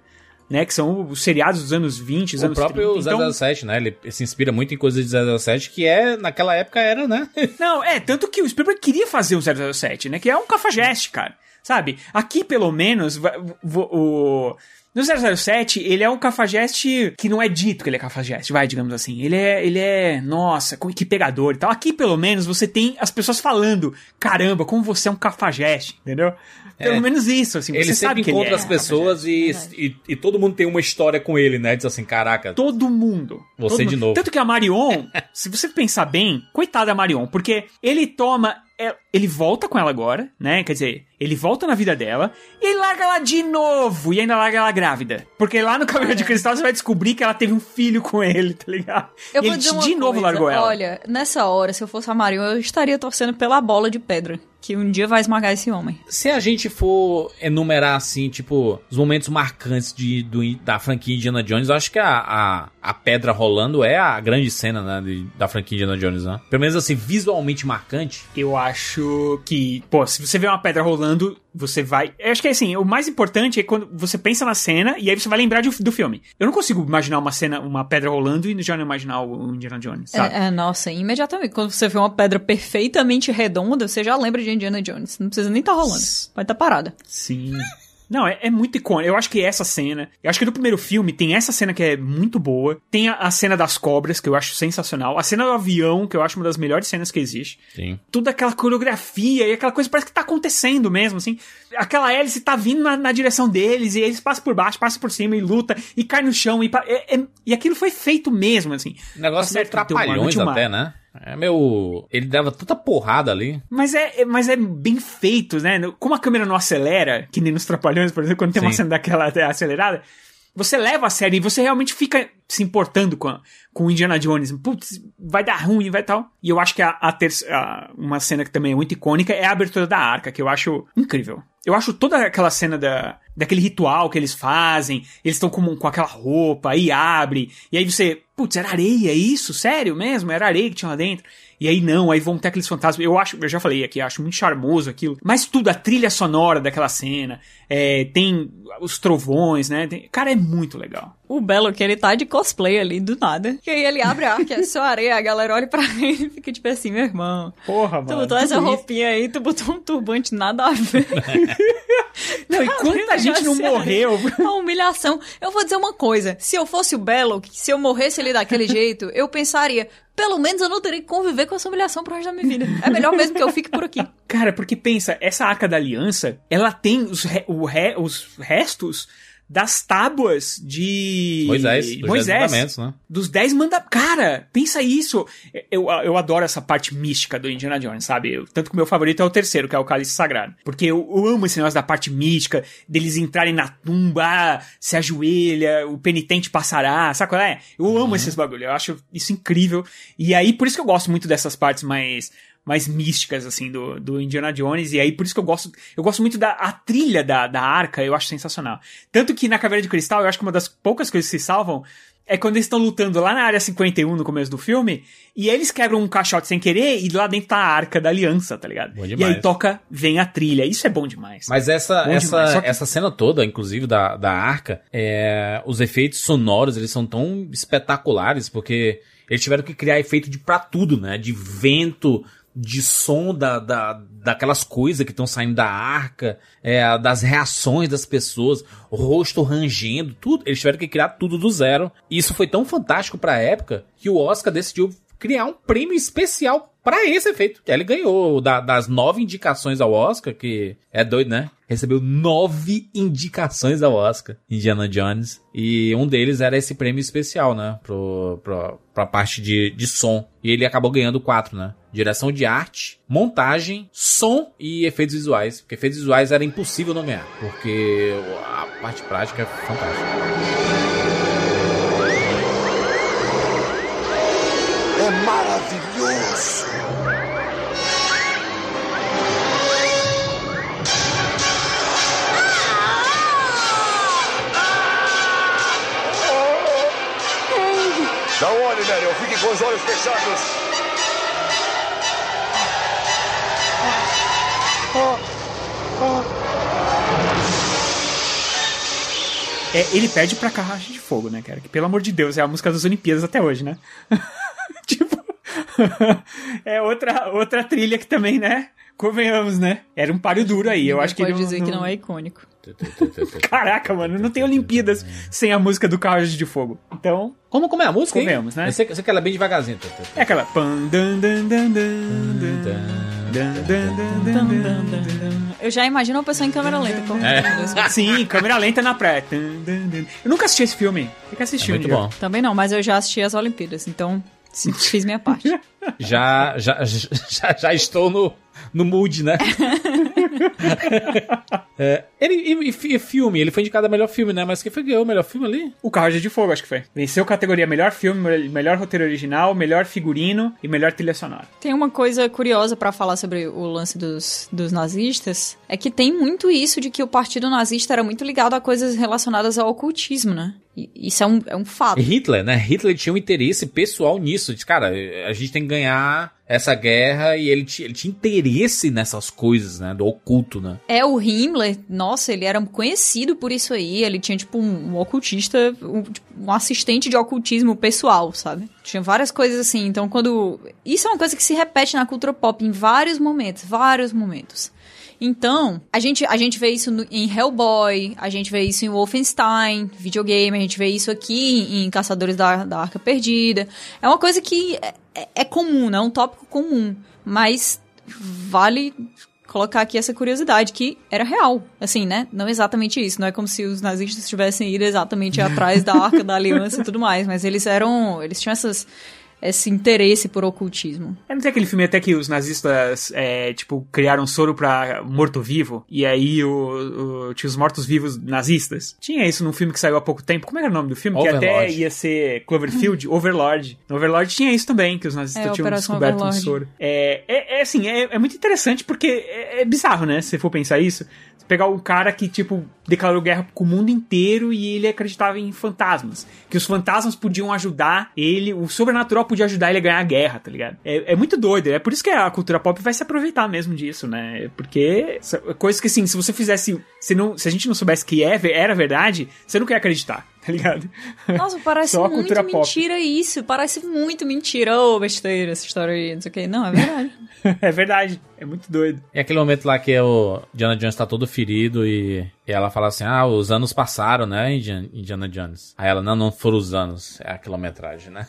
né? Que são os seriados dos anos 20, os O anos próprio 30. Então, 007, né? Ele se inspira muito em coisas de 007, que é, naquela época era, né? Não, é, tanto que o Spielberg queria fazer um 007, né? Que é um cafajeste, cara. Sabe? Aqui, pelo menos, o... No 007, ele é um cafajeste que não é dito que ele é cafajeste, vai, digamos assim. Ele é, ele é, nossa, que pegador e tal. Aqui, pelo menos, você tem as pessoas falando, caramba, como você é um cafajeste, entendeu? Pelo É. menos isso, assim, Ele você sempre sabe que encontra ele é as pessoas e, e, e todo mundo tem uma história com ele, né? Diz assim, caraca, Todo mundo. Você Todo de mundo. novo. Tanto que a Marion, se você pensar bem, coitada da Marion, porque ele toma. é, Ele volta com ela agora, né? Quer dizer, ele volta na vida dela e ele larga ela de novo e ainda larga ela grávida. Porque lá no Cabelo de Cristal você vai descobrir que ela teve um filho com ele, tá ligado? Eu e ele de novo coisa, largou ela. Olha, nessa hora, se eu fosse a Marion, eu estaria torcendo pela bola de pedra. Que um dia vai esmagar esse homem. se a gente for enumerar assim, tipo, os momentos marcantes de, do- da franquia Indiana Jones, eu acho que a, a, a pedra rolando é a grande cena, né, de- da franquia Indiana Jones, né? Pelo menos assim, visualmente marcante. Eu acho que, pô, se você vê uma pedra rolando, você vai. Eu acho que assim, o mais importante é quando você pensa na cena e aí você vai lembrar de- do filme. Eu não consigo imaginar uma cena, uma pedra rolando e já não imaginar o Indiana Jones, sabe? É, é, nossa, imediatamente. Quando você vê uma pedra perfeitamente redonda, você já lembra de Indiana Jones. Não precisa nem estar rolando. Vai estar parada. Sim. Não, é, é muito icônico. Eu acho que essa cena. Eu acho que no primeiro filme tem essa cena que é muito boa. Tem a, a cena das cobras, que eu acho sensacional. A cena do avião, que eu acho uma das melhores cenas que existe. Sim. Toda aquela coreografia e aquela coisa parece que tá acontecendo mesmo, assim. Aquela hélice tá vindo na, na direção deles e eles passam por baixo, passam por cima e luta e cai no chão. E, é- é- e aquilo foi feito mesmo, assim. Negócio Tá meio uma- trapalhões uma- até, né? É meu. Ele dava tanta porrada ali. Mas é, é- mas é bem feito, né? Como a câmera não acelera, que nem nos Trapalhões, por exemplo, quando tem uma Sim. cena daquela acelerada, você leva a série e você realmente fica se importando com, a- com o Indiana Jones. Putz, vai dar ruim, vai tal. E eu acho que a, a terce- a- uma cena que também é muito icônica é a abertura da arca, que eu acho incrível. Eu acho toda aquela cena da, daquele ritual que eles fazem, eles estão com, com aquela roupa, aí abre, e aí você, putz, era areia, é isso? Sério mesmo? Era areia que tinha lá dentro? E aí não, aí vão ter aqueles fantasmas. Eu acho, eu já falei aqui, acho muito charmoso aquilo. Mas tudo, a trilha sonora daquela cena, é, tem os trovões, né? Tem- cara, é muito legal. O Belo, que ele tá de cosplay ali, do nada. Que aí ele abre a arca, é só areia, a galera olha pra ele e fica tipo assim, meu irmão. Porra, Tu botou essa roupinha aí, tu botou um turbante nada a ver. Não, e quanta gente não morreu? A humilhação. Eu vou dizer uma coisa. Se eu fosse o Belo, se eu morresse ali daquele jeito, eu pensaria, pelo menos eu não teria que conviver com essa humilhação pro resto da minha vida. É melhor mesmo que eu fique por aqui. Cara, porque pensa, essa arca da aliança, ela tem os, re- o re- os restos das tábuas de Moisés, dos Dez Moisés. Mandamentos, né? Dos dez mandamentos. Cara, pensa isso. Eu, eu adoro essa parte mística do Indiana Jones, sabe? Eu- tanto que o meu favorito é o terceiro, que é o Cálice Sagrado. Porque eu, eu amo esse negócio da parte mística, deles entrarem na tumba, ah, se ajoelha, o penitente passará, sabe qual é? Eu amo esses bagulho, eu acho isso incrível. E aí, por isso que eu gosto muito dessas partes mais mais místicas, assim, do, do Indiana Jones, e aí por isso que eu gosto, eu gosto muito da a trilha da, da arca, eu acho sensacional. Tanto que na Caveira de Cristal, eu acho que uma das poucas coisas que se salvam é quando eles estão lutando lá na área 51 no começo do filme, e eles quebram um caixote sem querer, e lá dentro tá a arca da aliança, tá ligado? Bom E aí toca, vem a trilha, isso é bom demais. Mas essa, Bom essa, demais, que- essa cena toda, inclusive da, da arca, é, os efeitos sonoros, eles são tão espetaculares, porque eles tiveram que criar efeito de pra tudo, né? De vento, de som da, da, daquelas coisas que estão saindo da arca, é, das reações das pessoas, rosto rangendo, tudo. Eles tiveram que criar tudo do zero. E isso foi tão fantástico pra época que o Oscar decidiu criar um prêmio especial pra esse efeito. Ele ganhou da- das nove indicações ao Oscar, que é doido, né? Recebeu nove indicações ao Oscar, Indiana Jones. E um deles era esse prêmio especial, né? Pro, pro, pra parte de, de som. E ele acabou ganhando quatro, né? Direção de arte, montagem, som e efeitos visuais. Porque efeitos visuais era impossível nomear. Porque a parte prática é fantástica. É maravilhoso. Não olhe, Daniel. Fique com os olhos fechados. É, ele perde pra Carruagem de Fogo, né, cara? Que pelo amor de Deus, é a música das Olimpíadas até hoje, né? tipo, é outra, outra trilha que também, né? Convenhamos, né? Era um páreo duro aí. Eu acho que pode não, dizer não... que não é icônico. Caraca, mano, não tem Olimpíadas sem a música do Carro de Fogo. Então. Como, como é a música? Comemos, né? Eu sei, ela bem devagarzinho. É aquela. Eu já imagino uma pessoa em câmera lenta. É. Sim, câmera lenta na praia. Eu nunca assisti esse filme. Tem que assistir é um muito dia. bom. Também não, mas eu já assisti as Olimpíadas, então fiz minha parte. Já, já, já, já estou no, no mood, né? É, ele, e, e fi- filme, ele foi indicado a melhor filme, né? Mas quem foi que ganhou o melhor filme ali? O Carro de Fogo, acho que foi. Venceu categoria melhor filme, me- melhor roteiro original, melhor figurino e melhor trilha sonora. Tem uma coisa curiosa pra falar sobre o lance dos, dos nazistas, é que tem muito isso de que o partido nazista era muito ligado a coisas relacionadas ao ocultismo, né? Isso é um, é um fato. Hitler, né? Hitler tinha um interesse pessoal nisso. De, cara, a gente tem que ganhar essa guerra e ele, ele tinha interesse nessas coisas, né? Do oculto, né? É, o Himmler, nossa, ele era conhecido por isso aí. Ele tinha, tipo, um, um ocultista, um, tipo, um assistente de ocultismo pessoal, sabe? Tinha várias coisas assim. Então, quando. Isso é uma coisa que se repete na cultura pop em vários momentos vários momentos. Então, a gente, a gente vê isso no- em Hellboy, a gente vê isso em Wolfenstein, videogame, a gente vê isso aqui em, Caçadores da, da Arca Perdida. É uma coisa que é, é- é comum, né? É um tópico comum. Mas vale colocar aqui essa curiosidade que era real, assim, né? Não exatamente isso, não é como se os nazistas tivessem ido exatamente atrás da Arca da Aliança e tudo mais, mas eles eram, eles tinham essas esse interesse por ocultismo. É, não tem aquele filme até que os nazistas, é, tipo, criaram soro pra morto-vivo, e aí o, o- tinha os mortos-vivos nazistas? Tinha isso num filme que saiu há pouco tempo. Como era o nome do filme? Que até Overlord. ia ser Cloverfield, Overlord. No Overlord tinha isso também, que os nazistas É, tinham Operação descoberto um Overlord. soro. É, é, é assim, é, é muito interessante porque é, é bizarro, né? Se você for pensar isso. Você pegar um cara que, tipo, declarou guerra com o mundo inteiro e ele acreditava em fantasmas. Que os fantasmas podiam ajudar ele, o sobrenatural podia ajudar ele a ganhar a guerra, tá ligado? É, é muito doido. É por isso que a cultura pop vai se aproveitar mesmo disso, né? Porque são coisas que, assim, se você fizesse. Se, não, se a gente não soubesse que é, era verdade, você não quer acreditar, tá ligado? Nossa, parece Só muito cultura pop. mentira isso. Parece muito mentira. Ô, besteira essa história aí, não sei o que. Não, é verdade. é verdade. É muito doido. E aquele momento lá que o Indiana Jones tá todo ferido e, e ela fala assim: Ah, os anos passaram, né, Indiana, Jones? Aí ela, não, não foram os anos, é a quilometragem, né?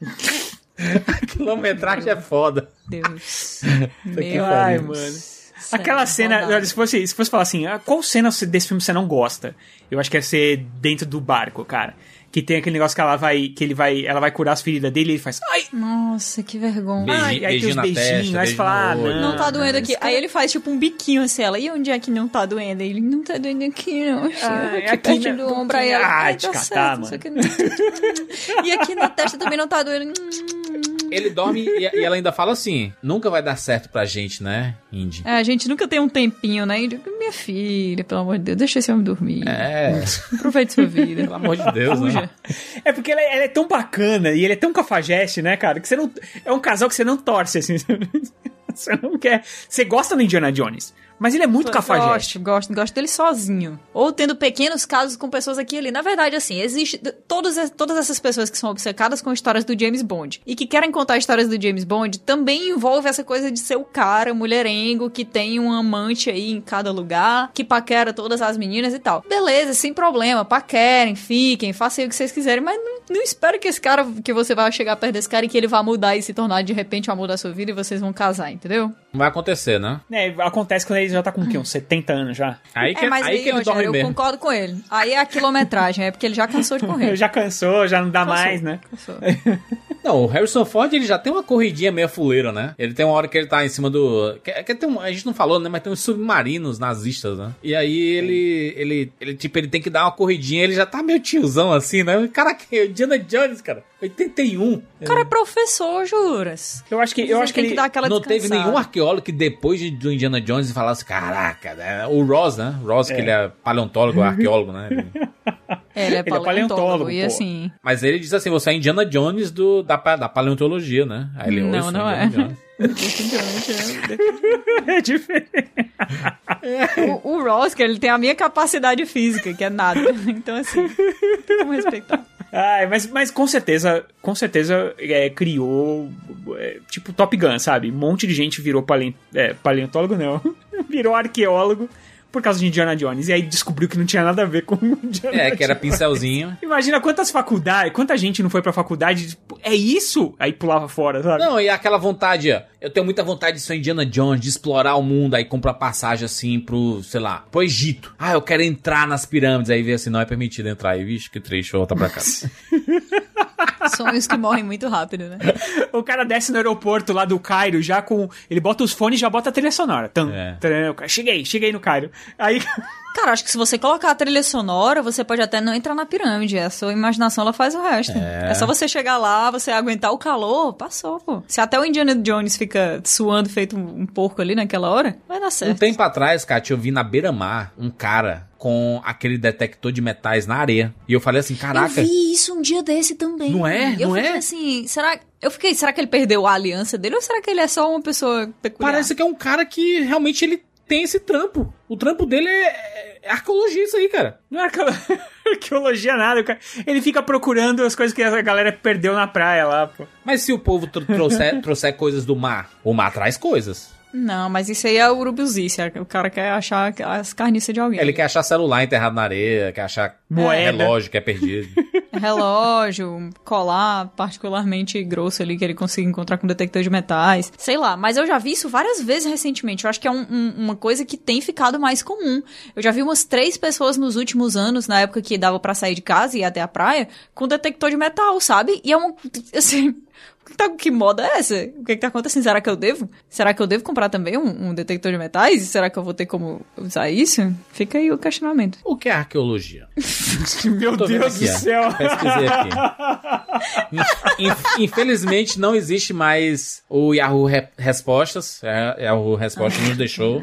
a quilometragem é foda. Deus. que Meu Ai, mano. Aquela cena, se fosse, se fosse falar assim, ah, qual cena desse filme você não gosta? Eu acho que ia ser dentro do barco, cara. Que tem aquele negócio que ela vai, que ele vai, ela vai curar as feridas dele e ele faz, ai, Nossa, que vergonha. Beijinho- ai, aí tem os beijinhos, aí você fala, ah, não. Não tá doendo aqui. esse cara- Aí ele faz tipo um biquinho assim, ela. E onde é que não tá doendo? Ele não tá doendo aqui, não. Ah, aqui, aqui perto na- do ombro. Aí ela. Ah, Ai, tá catar, certo, não sei o que. E aqui na testa também não tá doendo. Ele dorme e, e ela ainda fala assim: Nunca vai dar certo pra gente, né, Indy? É, a gente nunca tem um tempinho, né? Digo, Minha filha, pelo amor de Deus, deixa esse homem dormir. É, Aproveite sua vida. pelo amor de Deus, né? É porque ela, ela é tão bacana e ele é tão cafajeste, né, cara? Que você não. É um casal que você não torce, assim. Você não quer. Você gosta do Indiana Jones, mas ele é muito cafajeste. Gosto, gosto, gosto dele sozinho. Ou tendo pequenos casos com pessoas aqui e ali. Na verdade, assim, existe todas, todas essas pessoas que são obcecadas com histórias do James Bond e que querem contar histórias do James Bond também envolve essa coisa de ser o cara mulherengo que tem um amante aí em cada lugar, que paquera todas as meninas e tal. Beleza, sem problema, paquerem, fiquem, façam o que vocês quiserem, mas não, não espere que esse cara, que você vai chegar perto desse cara e que ele vá mudar e se tornar de repente o amor da sua vida e vocês vão casar, entendeu? Não vai acontecer, né? É, acontece quando ele já tá com o quê? Uns 70 anos já. Aí que, é, mas aí aí, que ele dorme eu mesmo. concordo com ele. Aí é a quilometragem, é porque ele já cansou de correr. Já cansou, já não dá Cansou, mais, né? cansou. Não, o Harrison Ford ele já tem uma corridinha meio fuleira, né? Ele tem uma hora que ele tá em cima do. Que, que tem um- a gente não falou, né? Mas tem uns submarinos nazistas, né? E aí ele, ele, ele, tipo, ele tem que dar uma corridinha, ele já tá meio tiozão assim, né? Caraca, é o Indiana Jones, cara. 81. O cara é professor, juras. Eu acho que, eu acho que tem ele... que dar aquela não teve descansada. nenhum arqueólogo que depois de- do Indiana Jones falasse, caraca, né? O Ross, né? Ross, que ele é paleontólogo, arqueólogo, né? Ele- É, ele é Ele é paleontólogo, paleontólogo, e assim... Mas ele diz assim, você é Indiana Jones do, da, da paleontologia, né? Aí ele, Não, "Eu sou não é." É diferente. O, o Ross, que ele tem a minha capacidade física, que é nada. Então, assim, vamos respeitar. Ai, mas, mas com certeza, com certeza é, criou, é, tipo, Top Gun, sabe? Um monte de gente virou palent, é, paleontólogo, não. virou arqueólogo por causa de Indiana Jones. E aí descobriu que não tinha nada a ver com Indiana É, que era Jones. pincelzinho. Imagina quantas faculdades, quanta gente não foi pra faculdade, tipo, é isso? Aí pulava fora, sabe? Não, e aquela vontade, ó. Eu tenho muita vontade de ser Indiana Jones, de explorar o mundo, aí compra passagem assim pro, sei lá, pro Egito. Ah, eu quero entrar nas pirâmides. Aí vê assim, não é permitido entrar. Aí, vixe, que triste, vou voltar pra casa. Sonhos que morrem muito rápido, né? O cara desce no aeroporto lá do Cairo já com. Ele bota os fones e já bota a trilha sonora. Tum, É. cheguei, cheguei no Cairo. Aí. Cara, acho que se você colocar a trilha sonora, você pode até não entrar na pirâmide. A sua imaginação ela faz o resto. É, só você chegar lá, você aguentar o calor, passou, pô. Se até o Indiana Jones fica suando feito um, um porco ali naquela hora, vai dar Um certo. tempo atrás, Kátia, eu vi na beira-mar um cara com aquele detector de metais na areia. E eu falei assim, caraca. Eu vi isso um dia desse também. Não é? Eu Não fiquei é? assim, será... Eu fiquei, será que ele perdeu a aliança dele ou será que ele é só uma pessoa peculiar? Parece que é um cara que realmente ele tem esse trampo. O trampo dele é, é arqueologia isso aí, cara. Não é arqueo- arqueologia nada. cara- Ele fica procurando as coisas que a galera perdeu na praia lá, pô. Mas se o povo tro- trouxer, trouxer coisas do mar, o mar traz coisas. Não, mas isso aí é o urubuzice. O cara quer achar as carniças de alguém. Ele quer achar celular enterrado na areia, quer achar Moeda. relógio que é perdido. relógio, um colar particularmente grosso ali que ele consiga encontrar com detector de metais. Sei lá, mas eu já vi isso várias vezes recentemente. Eu acho que é um- um- uma coisa que tem ficado mais comum. Eu já vi umas três pessoas nos últimos anos, na época que dava pra sair de casa e ir até a praia, com detector de metal, sabe? E é uma. Assim. Tá- Que moda é essa? O que, que tá acontecendo? Será que eu devo? Será que eu devo comprar também um, um detector de metais? Será que eu vou ter como usar isso? Fica aí o questionamento. O que é arqueologia? Meu Deus aqui, do ó. céu. Pesquisei aqui. In- in- Infelizmente não existe mais o Yahoo Re- Respostas. É, Yahoo Respostas nos deixou.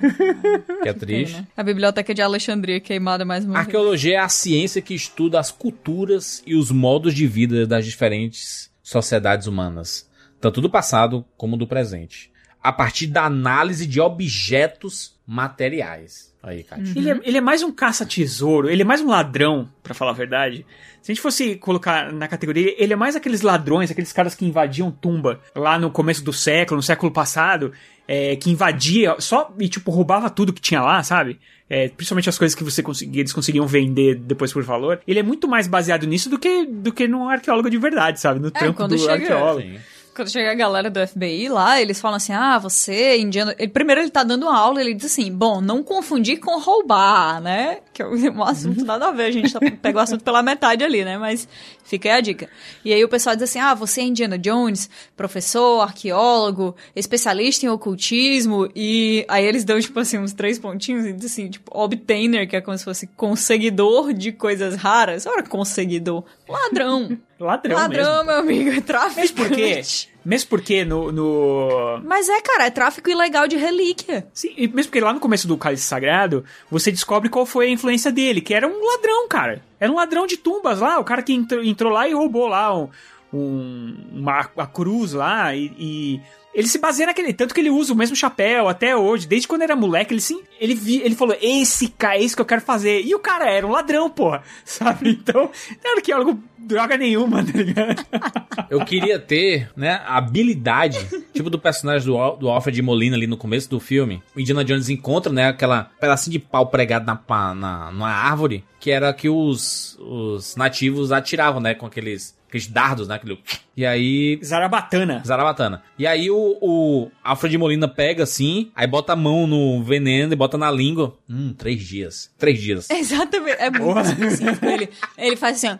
Que é triste. A biblioteca de Alexandria queimada mais uma vez. Arqueologia é a ciência que estuda as culturas e os modos de vida das diferentes sociedades humanas, tanto do passado como do presente, a partir da análise de objetos materiais. Aí, Kátia. Ele, é, ele é mais um caça-tesouro, ele é mais um ladrão, pra falar a verdade. Se a gente fosse colocar na categoria, ele é mais aqueles ladrões, aqueles caras que invadiam tumba lá no começo do século, no século passado, é, que invadia só e tipo roubava tudo que tinha lá, sabe? É, principalmente as coisas que você conseguia, eles conseguiam vender depois por valor. Ele é muito mais baseado nisso do que do que num arqueólogo de verdade, sabe? No trampo quando do chega- arqueólogo. Sim. Quando chega a galera do FBI lá, eles falam assim: ah, você, indiano. Ele- primeiro ele tá dando uma aula, ele diz assim: bom, não confundir com roubar, né? Que é um assunto nada a ver, a gente tá, pega o assunto pela metade ali, né? Mas fica aí a dica. E aí o pessoal diz assim: ah, você é Indiana Jones, professor, arqueólogo, especialista em ocultismo, e aí eles dão, tipo assim, uns três pontinhos e diz assim: tipo, obtainer, que é como se fosse conseguidor de coisas raras. Ora, conseguidor. Ladrão. Ladrão, Ladrão, mesmo. meu amigo, é tráfico. Mesmo porque, mesmo porque no, no, Mas é, cara, é tráfico ilegal de relíquia. Sim, e mesmo porque lá no começo do Cálice Sagrado, você descobre qual foi a influência dele, que era um ladrão, cara. Era um ladrão de tumbas lá, o cara que entrou, entrou lá e roubou lá um, um- uma a cruz lá e, e ele se baseia naquele, tanto que ele usa o mesmo chapéu até hoje, desde quando era moleque, ele sim, ele vi, ele falou, esse cara, é isso que eu quero fazer. E o cara era um ladrão, porra, sabe? Então, não era arqueólogo droga nenhuma, tá ligado? Eu queria ter, né, a habilidade, tipo do personagem do, do Alfred Molina ali no começo do filme. O Indiana Jones encontra, né, aquela pedacinho de pau pregado na, na, numa árvore, que era que os, os nativos atiravam, né, com aqueles, aqueles dardos, né, aquele... E aí... Zarabatana. Zarabatana. E aí o, o Alfred Molina pega assim, aí bota a mão no veneno e bota na língua. Hum, três dias. Três dias. Exatamente. É muito específico. Ele, ele faz assim, ó.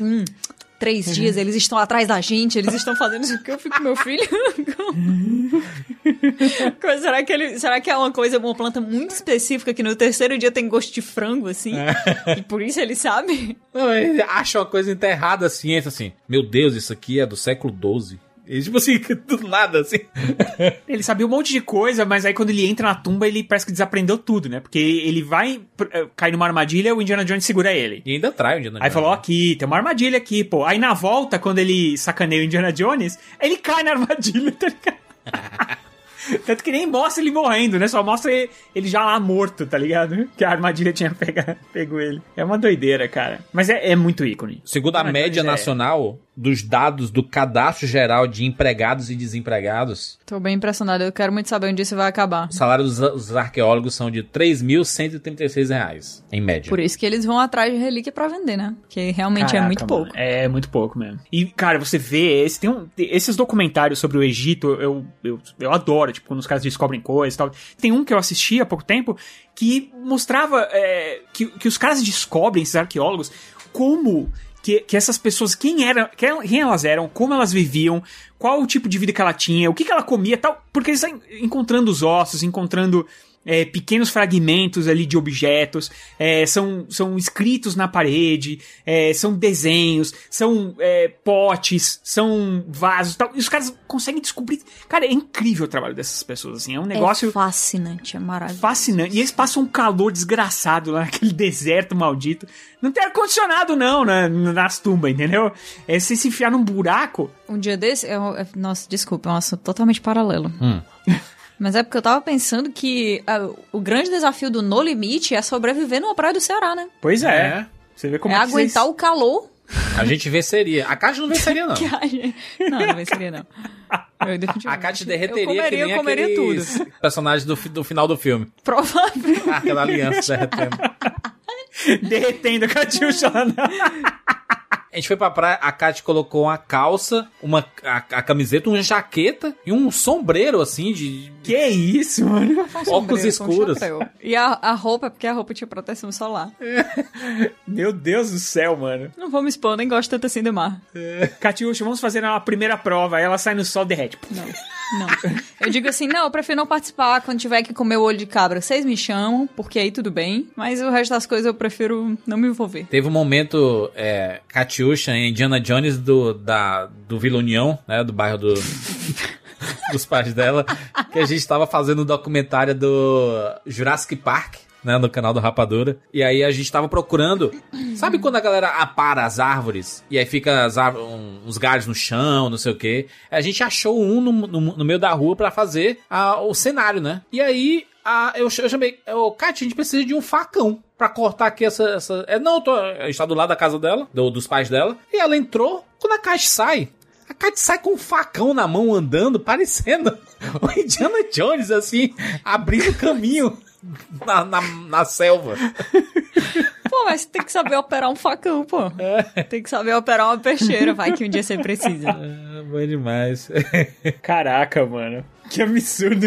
Hum, três dias, eles estão atrás da gente, eles estão fazendo isso que eu fico com meu filho. Será, que ele, será que é uma coisa, uma planta muito específica que no terceiro dia tem gosto de frango, assim? E por isso ele sabe? Não, ele acha uma coisa enterrada assim, entra assim. Meu Deus, isso aqui é do século XII. E, tipo assim, do nada, assim. Ele sabia um monte de coisa, mas aí quando ele entra na tumba, ele parece que desaprendeu tudo, né? Porque ele vai eh, cair numa armadilha, o Indiana Jones segura ele. E ainda trai o Indiana Aí Jones. falou, ó, aqui, tem uma armadilha aqui, pô. Aí na volta, quando ele sacaneia o Indiana Jones, ele cai na armadilha, tá ligado? Tanto que nem mostra ele morrendo, né? Só mostra ele, já lá morto, tá ligado? Que a armadilha tinha pega, pego ele. É uma doideira, cara. Mas é, é muito ícone. Segundo a Ah, média é. Dos dados do Cadastro Geral de Empregados e Desempregados, Tô bem impressionado. Eu quero muito saber onde isso vai acabar. o salário dos, dos arqueólogos são de 3.136 reais, em média. Por isso que eles vão atrás de relíquia pra vender, né? Que realmente é Caraca, muito mano, pouco. É muito pouco mesmo. E, cara, você vê, esse, tem um, esses documentários sobre o Egito, eu, eu, eu adoro, tipo, quando os caras descobrem coisas e tal. Tem um que eu assisti há pouco tempo que mostrava é, que, que os caras descobrem, esses arqueólogos, como que, que essas pessoas, quem, era, quem elas eram, como elas viviam, qual o tipo de vida que ela tinha, o que, que ela comia tal. Porque eles estão encontrando os ossos, encontrando é, pequenos fragmentos ali de objetos, é, são, são escritos na parede, é, são desenhos, são é, potes, são vasos tal. E os caras conseguem descobrir. Cara, é incrível o trabalho dessas pessoas, assim. É um negócio. É fascinante, é maravilhoso. Fascinante. E eles passam um calor desgraçado lá naquele deserto maldito. Não tem ar-condicionado, não, na, nas tumbas, entendeu? É você se enfiar num buraco. Um dia desse. eu- eu- nossa, desculpa, é um assunto totalmente paralelo. Hum. Mas é porque eu tava pensando que ah, o grande desafio do No Limite é sobreviver numa praia do Ceará, né? Pois é. É. Você vê como é é aguentar vocês- o calor. A gente venceria. A Caixa não venceria, não. Não, não venceria, não. Eu, A Eu derreteria comeria, que nem eu comeria tudo. personagens do, do final do filme. Provavelmente. Ah, Aquela aliança derretendo. derretendo a na... A gente foi pra praia, a Kat colocou uma calça, uma a, a camiseta, uma jaqueta e um sombreiro, assim, de Que isso, mano? óculos com escuros. chapéu. E a, a roupa, é porque a roupa tinha proteção solar. Meu Deus do céu, mano. Não vou me expor, nem gosto tanto assim do mar. Catiuxa, vamos fazer a primeira prova. Aí ela sai no sol e derrete. Não, não. Eu digo assim, não, eu prefiro não participar quando tiver que comer o olho de cabra. Vocês me chamam, porque aí tudo bem. Mas o resto das coisas eu prefiro não me envolver. Teve um momento, é, Catiuxa em Indiana Jones do, da, do Vila União, né, do bairro do, dos pais dela, que a gente tava fazendo um documentário do Jurassic Park, né, no canal do Rapadura. E aí a gente tava procurando, sabe quando a galera apara as árvores e aí fica as árv- um- uns galhos no chão, não sei o quê? A gente achou um no, no, no meio da rua pra fazer a- o cenário, né? E aí a, eu, eu chamei, ô, Kátia, a gente precisa de um facão pra cortar aqui essa. essa... É, não, eu tô, a gente tá do lado da casa dela, do- dos pais dela. E ela entrou, quando a Kátia sai, a Kátia sai com um facão na mão andando, parecendo o Indiana Jones, assim, abrindo caminho na, na, na selva. Pô, mas tem que saber operar um facão, pô. Tem que saber operar uma peixeira, vai que um dia você precisa. É, bom demais. Caraca, mano. Que absurdo.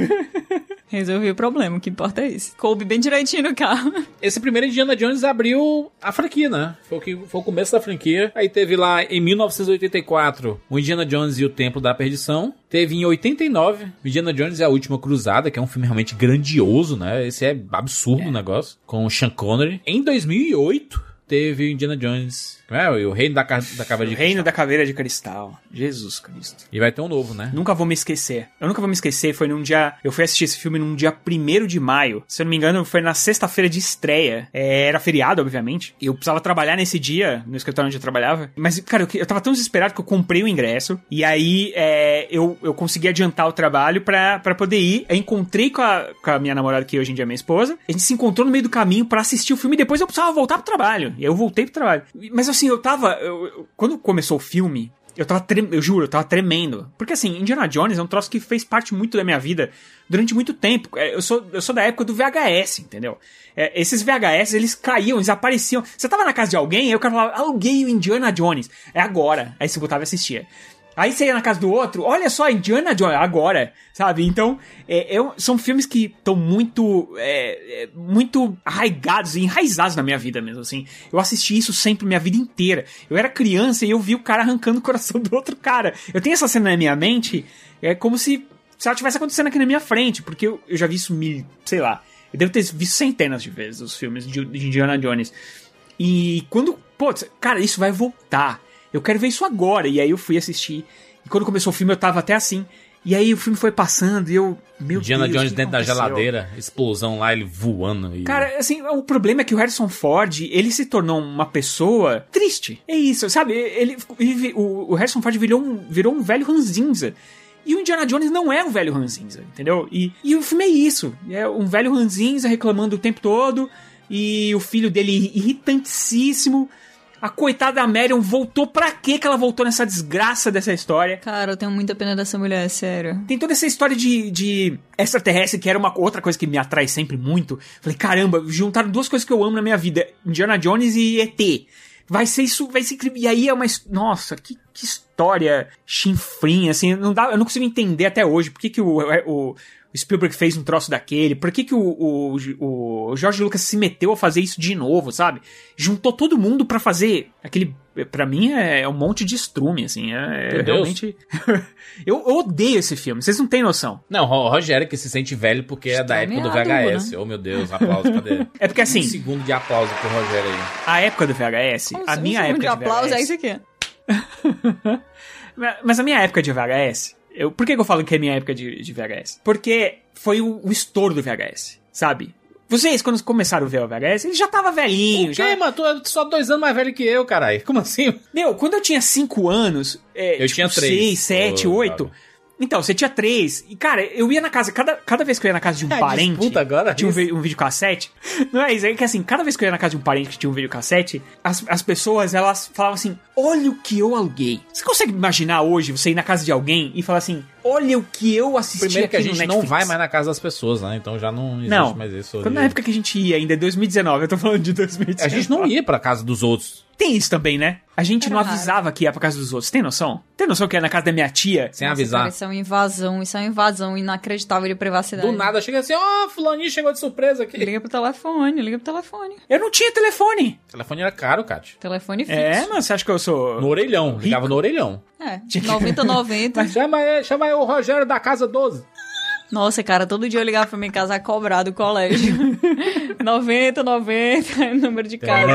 Resolvi o problema, o que importa é isso. Coube bem direitinho no carro. Esse primeiro Indiana Jones abriu a franquia, né? Foi o, que, foi o começo da franquia. Aí teve lá em 1984 o Indiana Jones e o Templo da Perdição. Teve em 89 o Indiana Jones e a Última Cruzada, que é um filme realmente grandioso, né? Esse é absurdo o negócio, com o Sean Connery. Em 2008 teve o Indiana Jones, é, o Reino da, Ca- da Caveira de Reino da Caveira de Cristal. Jesus Cristo. E vai ter um novo, né? Nunca vou me esquecer. Eu nunca vou me esquecer. Foi num dia. Eu fui assistir esse filme num dia 1 de maio. Se eu não me engano, foi na sexta-feira de estreia. É, era feriado, obviamente. E eu precisava trabalhar nesse dia, no escritório onde eu trabalhava. Mas, cara, eu, eu tava tão desesperado que eu comprei o ingresso. E aí é, eu, eu consegui adiantar o trabalho pra, pra poder ir. Eu encontrei com a, com a minha namorada, que hoje em dia é minha esposa. A gente se encontrou no meio do caminho pra assistir o filme. E depois eu precisava voltar pro trabalho. E aí eu voltei pro trabalho. Mas assim, eu tava. eu- eu- quando começou o filme, eu tava trem... eu juro, eu tava tremendo. Porque assim, Indiana Jones é um troço que fez parte muito da minha vida durante muito tempo. É, Eu sou, eu sou da época do VHS, entendeu? É, esses VHS, eles caíam, eles apareciam. Você tava na casa de alguém, aí o cara falava, aluguei o Indiana Jones. É agora. Aí você botava e assistia. Aí você ia na casa do outro, olha só, Indiana Jones, agora, sabe? Então, é, é- são filmes que estão muito, é, é, muito arraigados e enraizados na minha vida mesmo, assim. Eu assisti isso sempre minha vida inteira. Eu era criança e eu vi o cara arrancando o coração do outro cara. Eu tenho essa cena na minha mente, é como se, se ela tivesse acontecendo aqui na minha frente, porque eu, eu já vi isso mil, sei lá, eu devo ter visto centenas de vezes os filmes de, de Indiana Jones. E quando, pô, cara, isso vai voltar. Eu quero ver isso agora. E aí eu fui assistir. E quando começou o filme eu tava até assim. E aí o filme foi passando e eu, meu Indiana Deus, Jones dentro da geladeira, explosão lá, ele voando. E... Cara, assim, o problema é que o Harrison Ford, ele se tornou uma pessoa triste. É isso, sabe? Ele, ele- o, o Harrison Ford virou um, virou um velho ranzinza. E o Indiana Jones não é um velho ranzinza, entendeu? E, e o filme é isso. É um velho ranzinza reclamando o tempo todo. E o filho dele irritantíssimo. A coitada da Marion voltou pra quê que ela voltou nessa desgraça dessa história? Cara, eu tenho muita pena dessa mulher, sério. Tem toda essa história de, de extraterrestre, que era uma outra coisa que me atrai sempre muito. Falei, caramba, juntaram duas coisas que eu amo na minha vida: Indiana Jones e ET. Vai ser isso, vai ser incrível. E aí é uma. Nossa, que, que história chinfrinha, assim. Não dá, eu não consigo entender até hoje por que, que o, o, o Spielberg fez um troço daquele, por que, que o, o, o George Lucas se meteu a fazer isso de novo, sabe? Juntou todo mundo para fazer aquele. Pra mim é, é um monte de estrume, assim. É, é realmente. eu, eu, odeio esse filme, vocês não têm noção. Não, o Rogério que se sente velho porque é da época do VHS. Né? Oh meu Deus, aplauso, cadê? É porque assim. Um segundo de aplauso pro Rogério aí. A época do VHS, Como a minha um época de aplauso é isso aqui. Mas a minha época de VHS, eu, por que, eu falo que é minha época de, de VHS? Porque foi o, o estouro do VHS, sabe? Vocês, quando começaram a ver o VHS, ele já tava velhinho. O já... quê, mano? Tu é só dois anos mais velho que eu, caralho. Como assim? Meu, quando eu tinha cinco anos... É, eu tipo, tinha três. Seis, sete, Ô, oito... cara. Então, você tinha três. E, cara, eu ia na casa. Cada, cada vez que eu ia na casa de um É, parente. disputa agora, Tinha um, isso? um videocassete. Não é isso, é que assim, cada vez que eu ia na casa de um parente que tinha um videocassete, as, as pessoas, elas falavam assim: Olha o que eu aluguei. Você consegue imaginar hoje você ir na casa de alguém e falar assim: Olha o que eu assisti Primeiro que a gente não Netflix." vai mais na casa das pessoas, né? Então já não existe Não, mais isso. quando na época que a gente ia, ainda é 2019, eu tô falando de 2019. A gente não ia pra casa dos outros. Tem isso também, né? A gente Era não raro. avisava que ia pra casa dos outros. Tem noção? Tem noção que ia na casa da minha tia? Sem Nossa, avisar. Cara, isso é uma invasão, isso é uma invasão inacreditável de privacidade. Do nada chega assim, ó, fulaninho chegou de surpresa aqui. Liga pro telefone, liga pro telefone. Eu não tinha telefone. O telefone era caro, Kátia. Telefone fixo. É, mano, você acha que eu sou. No orelhão. Ligava no orelhão. É, 90, 90. Chama aí, chama aí o Rogério da casa 12. Nossa, cara, todo dia eu ligava pra minha casa a cobrar do colégio. 90, 90, número de casa.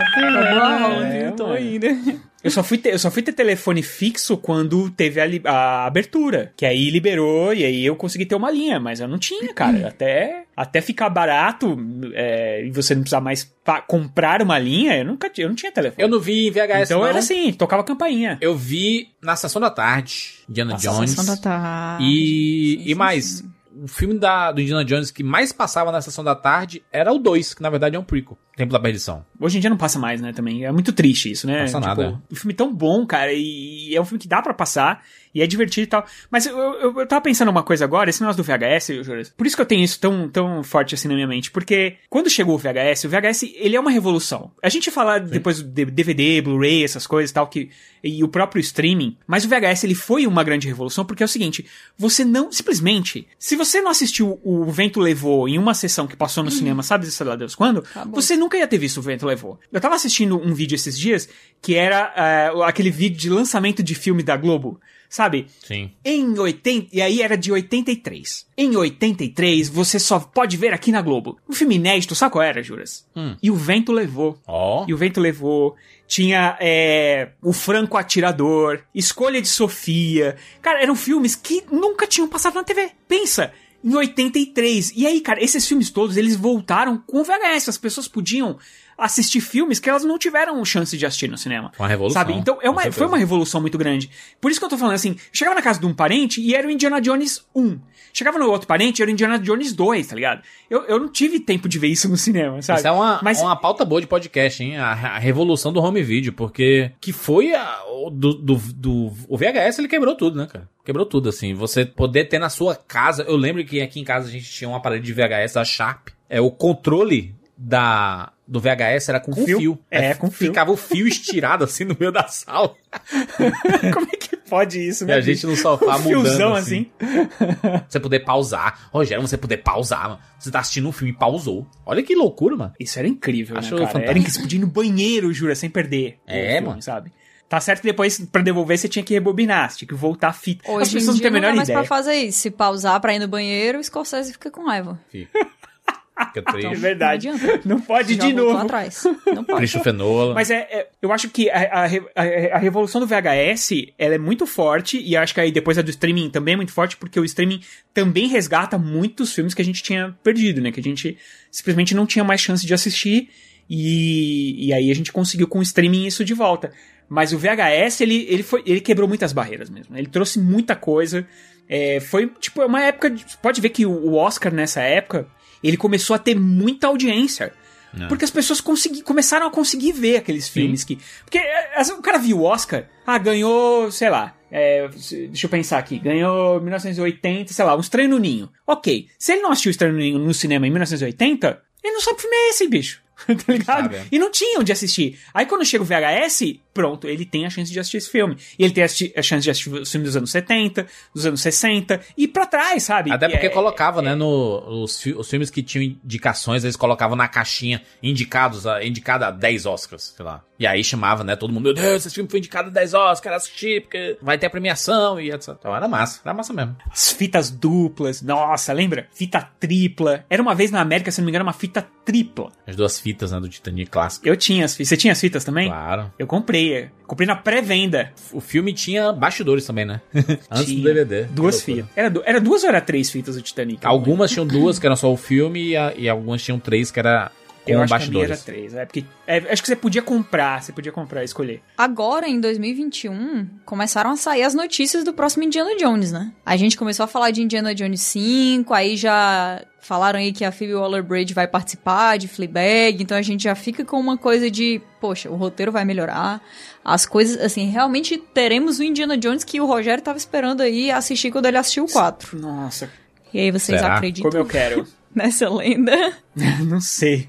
Acabou a aula, É, eu tô mano. Eu só, fui ter, eu só fui ter telefone fixo quando teve a, li- a abertura. Que aí liberou e aí eu consegui ter uma linha, mas eu não tinha, cara. até, até ficar barato é, e você não precisar mais comprar uma linha, eu nunca tinha, eu não tinha telefone. Eu não vi em VHS, então não. era assim, tocava campainha. Eu vi na Sessão da Tarde, Indiana Jones. Sessão da tarde. E, Sim, e mais, sim. o filme da, do Indiana Jones que mais passava na Sessão da Tarde era o 2, que na verdade é um prequel. Tempo da Perdição. Hoje em dia não passa mais, né, também. É muito triste isso, né? Passa nada, é. Um filme tão bom, cara, e é um filme que dá pra passar, e é divertido e tal. Mas eu, eu, eu tava pensando uma coisa agora, esse negócio do VHS, eu juro, por isso que eu tenho isso tão, tão forte assim na minha mente, porque quando chegou o VHS, o VHS, ele é uma revolução. A gente fala depois do DVD, Blu-ray, essas coisas e tal, que, e o próprio streaming, mas o VHS, ele foi uma grande revolução, porque é o seguinte, você não, simplesmente, se você não assistiu o Vento Levou em uma sessão que passou no cinema, sabe, sei lá Deus quando, Acabou. você nunca ia ter visto o Vento Levou. Eu tava assistindo um vídeo esses dias que era é, aquele vídeo de lançamento de filme da Globo, sabe? Sim. Em 80. E aí era de 83. Em 83, você só pode ver aqui na Globo. Um filme inédito, sabe qual era, Juras? Hum. E o Vento Levou. Ó. E o Vento Levou. Tinha é, O Franco Atirador, Escolha de Sofia. Cara, eram filmes que nunca tinham passado na TV. Pensa, em 83. E aí, cara, esses filmes todos, eles voltaram com VHS. As pessoas podiam assistir filmes que elas não tiveram chance de assistir no cinema. Foi uma revolução, Sabe? Então, é uma, foi uma revolução muito grande. Por isso que eu tô falando assim, chegava na casa de um parente e era o Indiana Jones 1. Chegava no outro parente e era o Indiana Jones 2, tá ligado? Eu, eu não tive tempo de ver isso no cinema, sabe? Isso é uma, Mas uma pauta boa de podcast, hein? A, a revolução do home video, porque que foi a, o do, do, do- o VHS, ele quebrou tudo, né, cara? Quebrou tudo, assim. Você poder ter na sua casa. Eu lembro que aqui em casa a gente tinha um aparelho de VHS da Sharp. É o controle da do VHS era com, Com fio. fio. É, com fio. Ficava o fio estirado assim no meio da sala. como é que pode isso, E né? a gente no sofá um mudando fiozão assim. assim. Você poder pausar. Rogério, você poder pausar, mano. Você tá assistindo um filme e pausou. Olha que loucura, mano. Isso era incrível, Acho né, cara? fantástico. Era incrível. Você podia ir no banheiro, jura, sem perder. É, filme, mano. Sabe? Tá certo que depois, pra devolver, você tinha que rebobinar, você tinha que voltar a fita. As Hoje em pessoas não têm a não dá menor mais ideia. pra fazer isso. Se pausar pra ir no banheiro, o Scorsese fica com raiva. Fica É triste. verdade. Não adianta. Não pode Já de novo. atrás. Não pode. Christopher Nolan. Mas é, é- eu acho que a, a, a- a revolução do VHS ela é muito forte e acho que aí depois a do streaming também é muito forte porque o streaming também resgata muitos filmes que a gente tinha perdido, né? Que a gente simplesmente não tinha mais chance de assistir E, e aí a gente conseguiu com o streaming isso de volta. Mas o VHS, ele, ele, foi, ele quebrou muitas barreiras mesmo. Ele trouxe muita coisa. É, foi, tipo, uma época. De, pode ver que o Oscar nessa época, ele começou a ter muita audiência. Não. Porque as pessoas consegui, começaram a conseguir ver aqueles filmes que. Porque é, assim, o cara viu o Oscar, ah, ganhou, sei lá. é, deixa eu pensar aqui, ganhou 1980, sei lá, um Estranho no Ninho. Ok, se ele não assistiu Estranho no Ninho no cinema em 1980, ele não sabe que filme é esse, bicho. tá ligado? Sabe. E não tinha onde assistir. Aí quando chega o VHS, pronto, ele tem a chance de assistir esse filme. E ele tem a, chance de assistir os filmes dos anos 70, dos anos 60, e pra trás, sabe? Até porque É- colocava, né, no, os, os filmes que tinham indicações, eles colocavam na caixinha indicados, a, indicada a 10 Oscars, sei lá. E aí chamava, né, todo mundo, meu Deus, esse filme foi indicado a 10 Oscars, assistir, porque vai ter a premiação e etc. Então era massa, era massa mesmo. As fitas duplas, nossa, lembra? Fita tripla. Era uma vez na América, se não me engano, uma fita tripla. As duas fitas, né, do Titanic clássico. Eu tinha as fitas. Você tinha as fitas também? Claro. Eu comprei. É. Comprei na pré-venda. O filme tinha bastidores também, né? Antes Tinha do DVD. Duas fitas. Era, era duas ou era três fitas do Titanic? Algumas tinham duas, que eram só o filme, e, a- e algumas tinham três, que era com Eu acho que a minha bastidores. era três. É, porque, é, acho que você podia comprar, você podia comprar, escolher. Agora, em 2021, começaram a sair as notícias do próximo Indiana Jones, né? A gente começou a falar de Indiana Jones 5, aí já falaram aí que a Phoebe Waller-Bridge vai participar de Fleabag, então a gente já fica com uma coisa de, poxa, o roteiro vai melhorar, as coisas, assim, realmente teremos o Indiana Jones que o Rogério tava esperando aí assistir quando ele assistiu o 4. Nossa, E aí vocês Será? acreditam como eu quero. nessa lenda? não sei.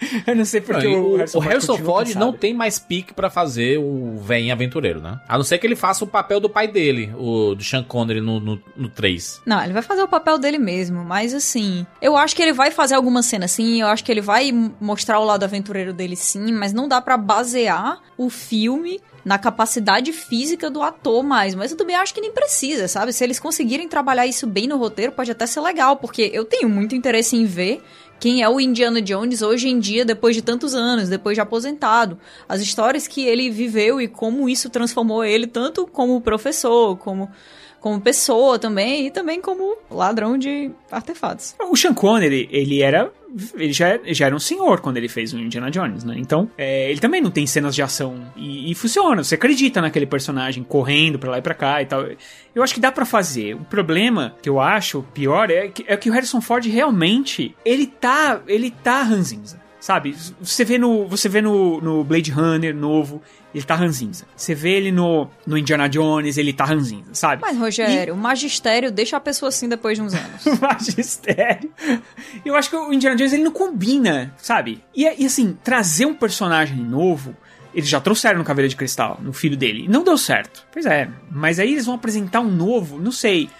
Eu não sei porque Não, o, o, Harrison o Harrison Ford não tem mais pique pra fazer o velhinho aventureiro, né? A não ser que ele faça o papel do pai dele, o do Sean Connery no, no, no 3. Não, ele vai fazer o papel dele mesmo, mas assim, eu acho que ele vai fazer alguma cena sim, eu acho que ele vai mostrar o lado aventureiro dele sim, mas não dá pra basear o filme na capacidade física do ator mais, mas eu também acho que nem precisa, sabe? Se eles conseguirem trabalhar isso bem no roteiro, pode até ser legal, porque eu tenho muito interesse em ver quem é o Indiana Jones hoje em dia, depois de tantos anos, depois de aposentado. As histórias que ele viveu e como isso transformou ele, tanto como professor, como, como pessoa também, e também como ladrão de artefatos. O Sean Connery, ele era. Ele já, já era um senhor quando ele fez o Indiana Jones, né? Então, é, ele também não tem cenas de ação. E, e funciona, você acredita naquele personagem correndo pra lá e pra cá e tal. Eu acho que dá pra fazer. O problema que eu acho pior é que, é que o Harrison Ford realmente. Ele tá. Ele tá ranzinza. Sabe? Você vê no, você vê no, no Blade Runner novo, ele tá ranzinza. Você vê ele no, no Indiana Jones, ele tá ranzinza, sabe? Mas, Rogério, o magistério deixa a pessoa assim depois de uns anos. magistério. Eu acho que o Indiana Jones ele não combina, sabe? E, e assim, trazer um personagem novo. Eles já trouxeram no Caveira de Cristal, no filho dele. Não deu certo. Pois é. Mas aí eles vão apresentar um novo, não sei.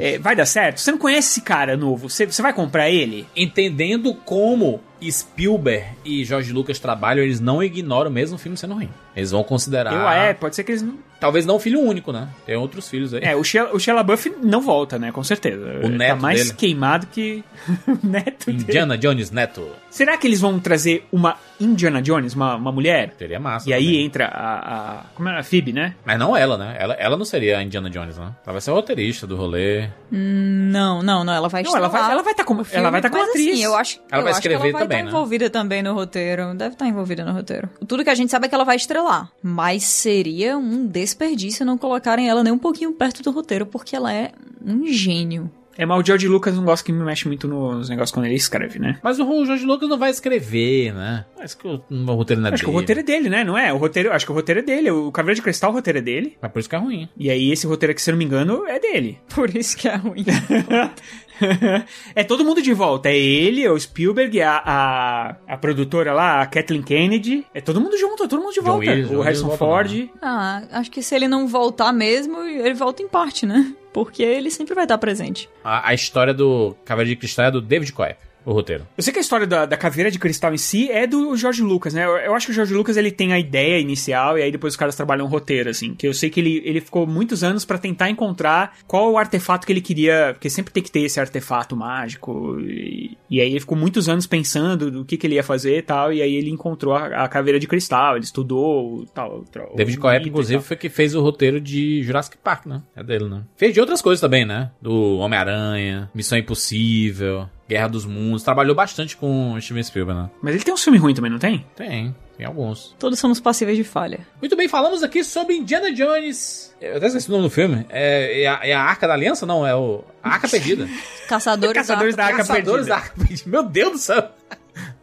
É, vai dar certo? Você não conhece esse cara novo. Você, você vai comprar ele? Entendendo como Spielberg e George Lucas trabalham, eles não ignoram mesmo o filme sendo ruim. Eles vão considerar. Eu, é, pode ser que eles não. Talvez não o filho único, né? Tem outros filhos aí. É, o Shia, o Shia LaBeouf não volta, né? Com certeza. O Ele neto tá mais dele. queimado que o neto dele. Indiana Jones Neto. Será que eles vão trazer uma Indiana Jones, uma, uma mulher? Seria massa. E aí também. entra a, a. Como é? A Phoebe, né? Mas não ela, né? Ela, ela não seria a Indiana Jones, né? Ela vai ser a roteirista do rolê. não, não, não, ela vai Não, ela vai, ela vai estar como. Ela vai estar como atriz. Assim, eu acho, Ela eu vai acho que escrever ela vai também, estar né? envolvida também no roteiro. Deve estar envolvida no roteiro. Tudo que a gente sabe é que ela vai estrelar. Mas seria um desperdício não colocarem ela nem um pouquinho perto do roteiro, porque ela é um gênio. É, mas o George Lucas não gosta que me mexe muito nos negócios quando ele escreve, né? Mas o George Lucas não vai escrever, né? Acho que o, o roteiro não é Acho que o dele. roteiro é dele, né? Não é? O roteiro, acho que o roteiro é dele. O Caveira de Cristal, o roteiro é dele. Mas por isso que é ruim. E aí esse roteiro aqui, se eu não me engano, é dele. Por isso que é ruim. é todo mundo de volta. É ele, é o Spielberg, a, a, a produtora lá, a Kathleen Kennedy. É todo mundo junto, é todo mundo de volta. Williams, John o Harrison Ford. ah, acho que se ele não voltar mesmo, ele volta em parte, né? Porque ele sempre vai estar presente. A, a história do Caveira de Cristal é do David Coep, o roteiro. Eu sei que a história da, da caveira de cristal em si é do George Lucas, né? Eu, eu acho que o George Lucas ele tem a ideia inicial e aí depois os caras trabalham um roteiro, assim. Que eu sei que ele, ele ficou muitos anos pra tentar encontrar qual o artefato que ele queria. Porque sempre tem que ter esse artefato mágico. E, e aí ele ficou muitos anos pensando do que, que ele ia fazer e tal. E aí ele encontrou a, a caveira de cristal, ele estudou tal. tal David o Coep, inclusive, foi que fez o roteiro de Jurassic Park, né? É dele, né? Fez de outras coisas também, né? Do Homem-Aranha, Missão Impossível. Guerra dos Mundos. Trabalhou bastante com Steven Spielberg, né? Mas ele tem um filme ruim também, não tem? Tem, tem alguns. Todos somos passíveis de falha. Muito bem, falamos aqui sobre Indiana Jones. Eu até esqueci o nome do filme. É, é, a, é a Arca da Aliança? Não, é o. A Arca Perdida. Caçadores, Caçadores da Arca Caçadores Perdida. da Arca Perdida. Meu Deus do céu.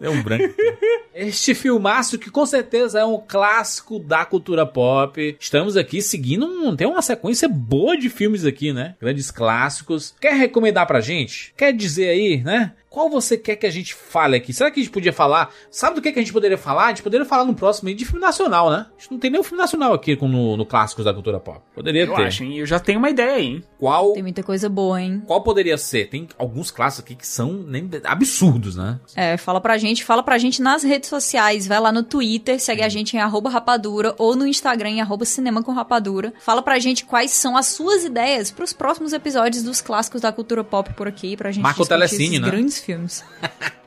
Deu um branco. Este filmaço que com certeza é um clássico da cultura pop. Estamos aqui seguindo um, tem uma sequência boa de filmes aqui, né? Grandes clássicos. Quer recomendar pra gente? Quer dizer aí, né? Qual você quer que a gente fale aqui? Será que a gente podia falar? Sabe do que, que a gente poderia falar? A gente poderia falar no próximo aí de filme nacional, né? A gente não tem nenhum filme nacional aqui com- no, no Clássicos da Cultura Pop. Poderia Eu ter. acho, hein? Eu já tenho uma ideia hein? Qual, Tem muita coisa boa, hein? qual poderia ser? Tem alguns clássicos aqui que são nem- absurdos, né? É, fala pra gente, fala pra gente nas redes sociais, vai lá no Twitter, segue a gente em arroba rapadura, ou no Instagram em arroba cinema com rapadura. Fala pra gente quais são as suas ideias pros próximos episódios dos clássicos da cultura pop por aqui, pra gente Marca o discutir Telecine, esses né? grandes filmes.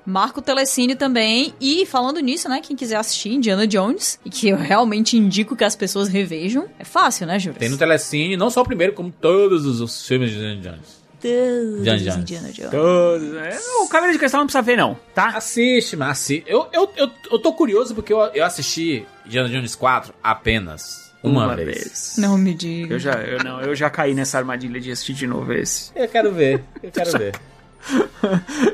Marca o Telecine também. E falando nisso, né? Quem quiser assistir Indiana Jones, e que eu realmente indico que as pessoas revejam, é fácil, né, Júlio? Tem no Telecine, não só o primeiro, como todos os, filmes de Indiana Jones. Todos Indiana os Jones. Indiana Jones. Todos. É, o Câmera de Cristal não precisa ver, não, tá? Assiste, mas assiste. Eu, eu, eu, eu tô curioso porque eu, eu assisti Indiana Jones 4 apenas uma, Uma vez. vez. Não me diga. Eu já, eu não, eu já caí nessa armadilha de assistir de novo esse. Eu quero ver, eu quero ver.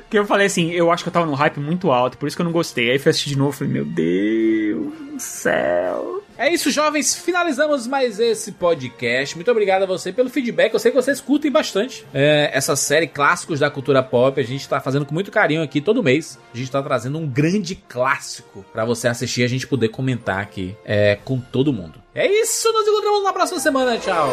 Que eu falei assim, eu acho que eu tava num hype muito alto, por isso que eu não gostei. Aí fui assistir de novo e falei, meu Deus do céu. É isso, jovens. Finalizamos mais esse podcast. Muito obrigado a você pelo feedback. Eu sei que vocês curtem bastante é, essa série Clássicos da Cultura Pop. A gente tá fazendo com muito carinho aqui todo mês. A gente tá trazendo um grande clássico pra você assistir e a gente poder comentar aqui é, com todo mundo. É isso, nos encontramos na próxima semana. Tchau.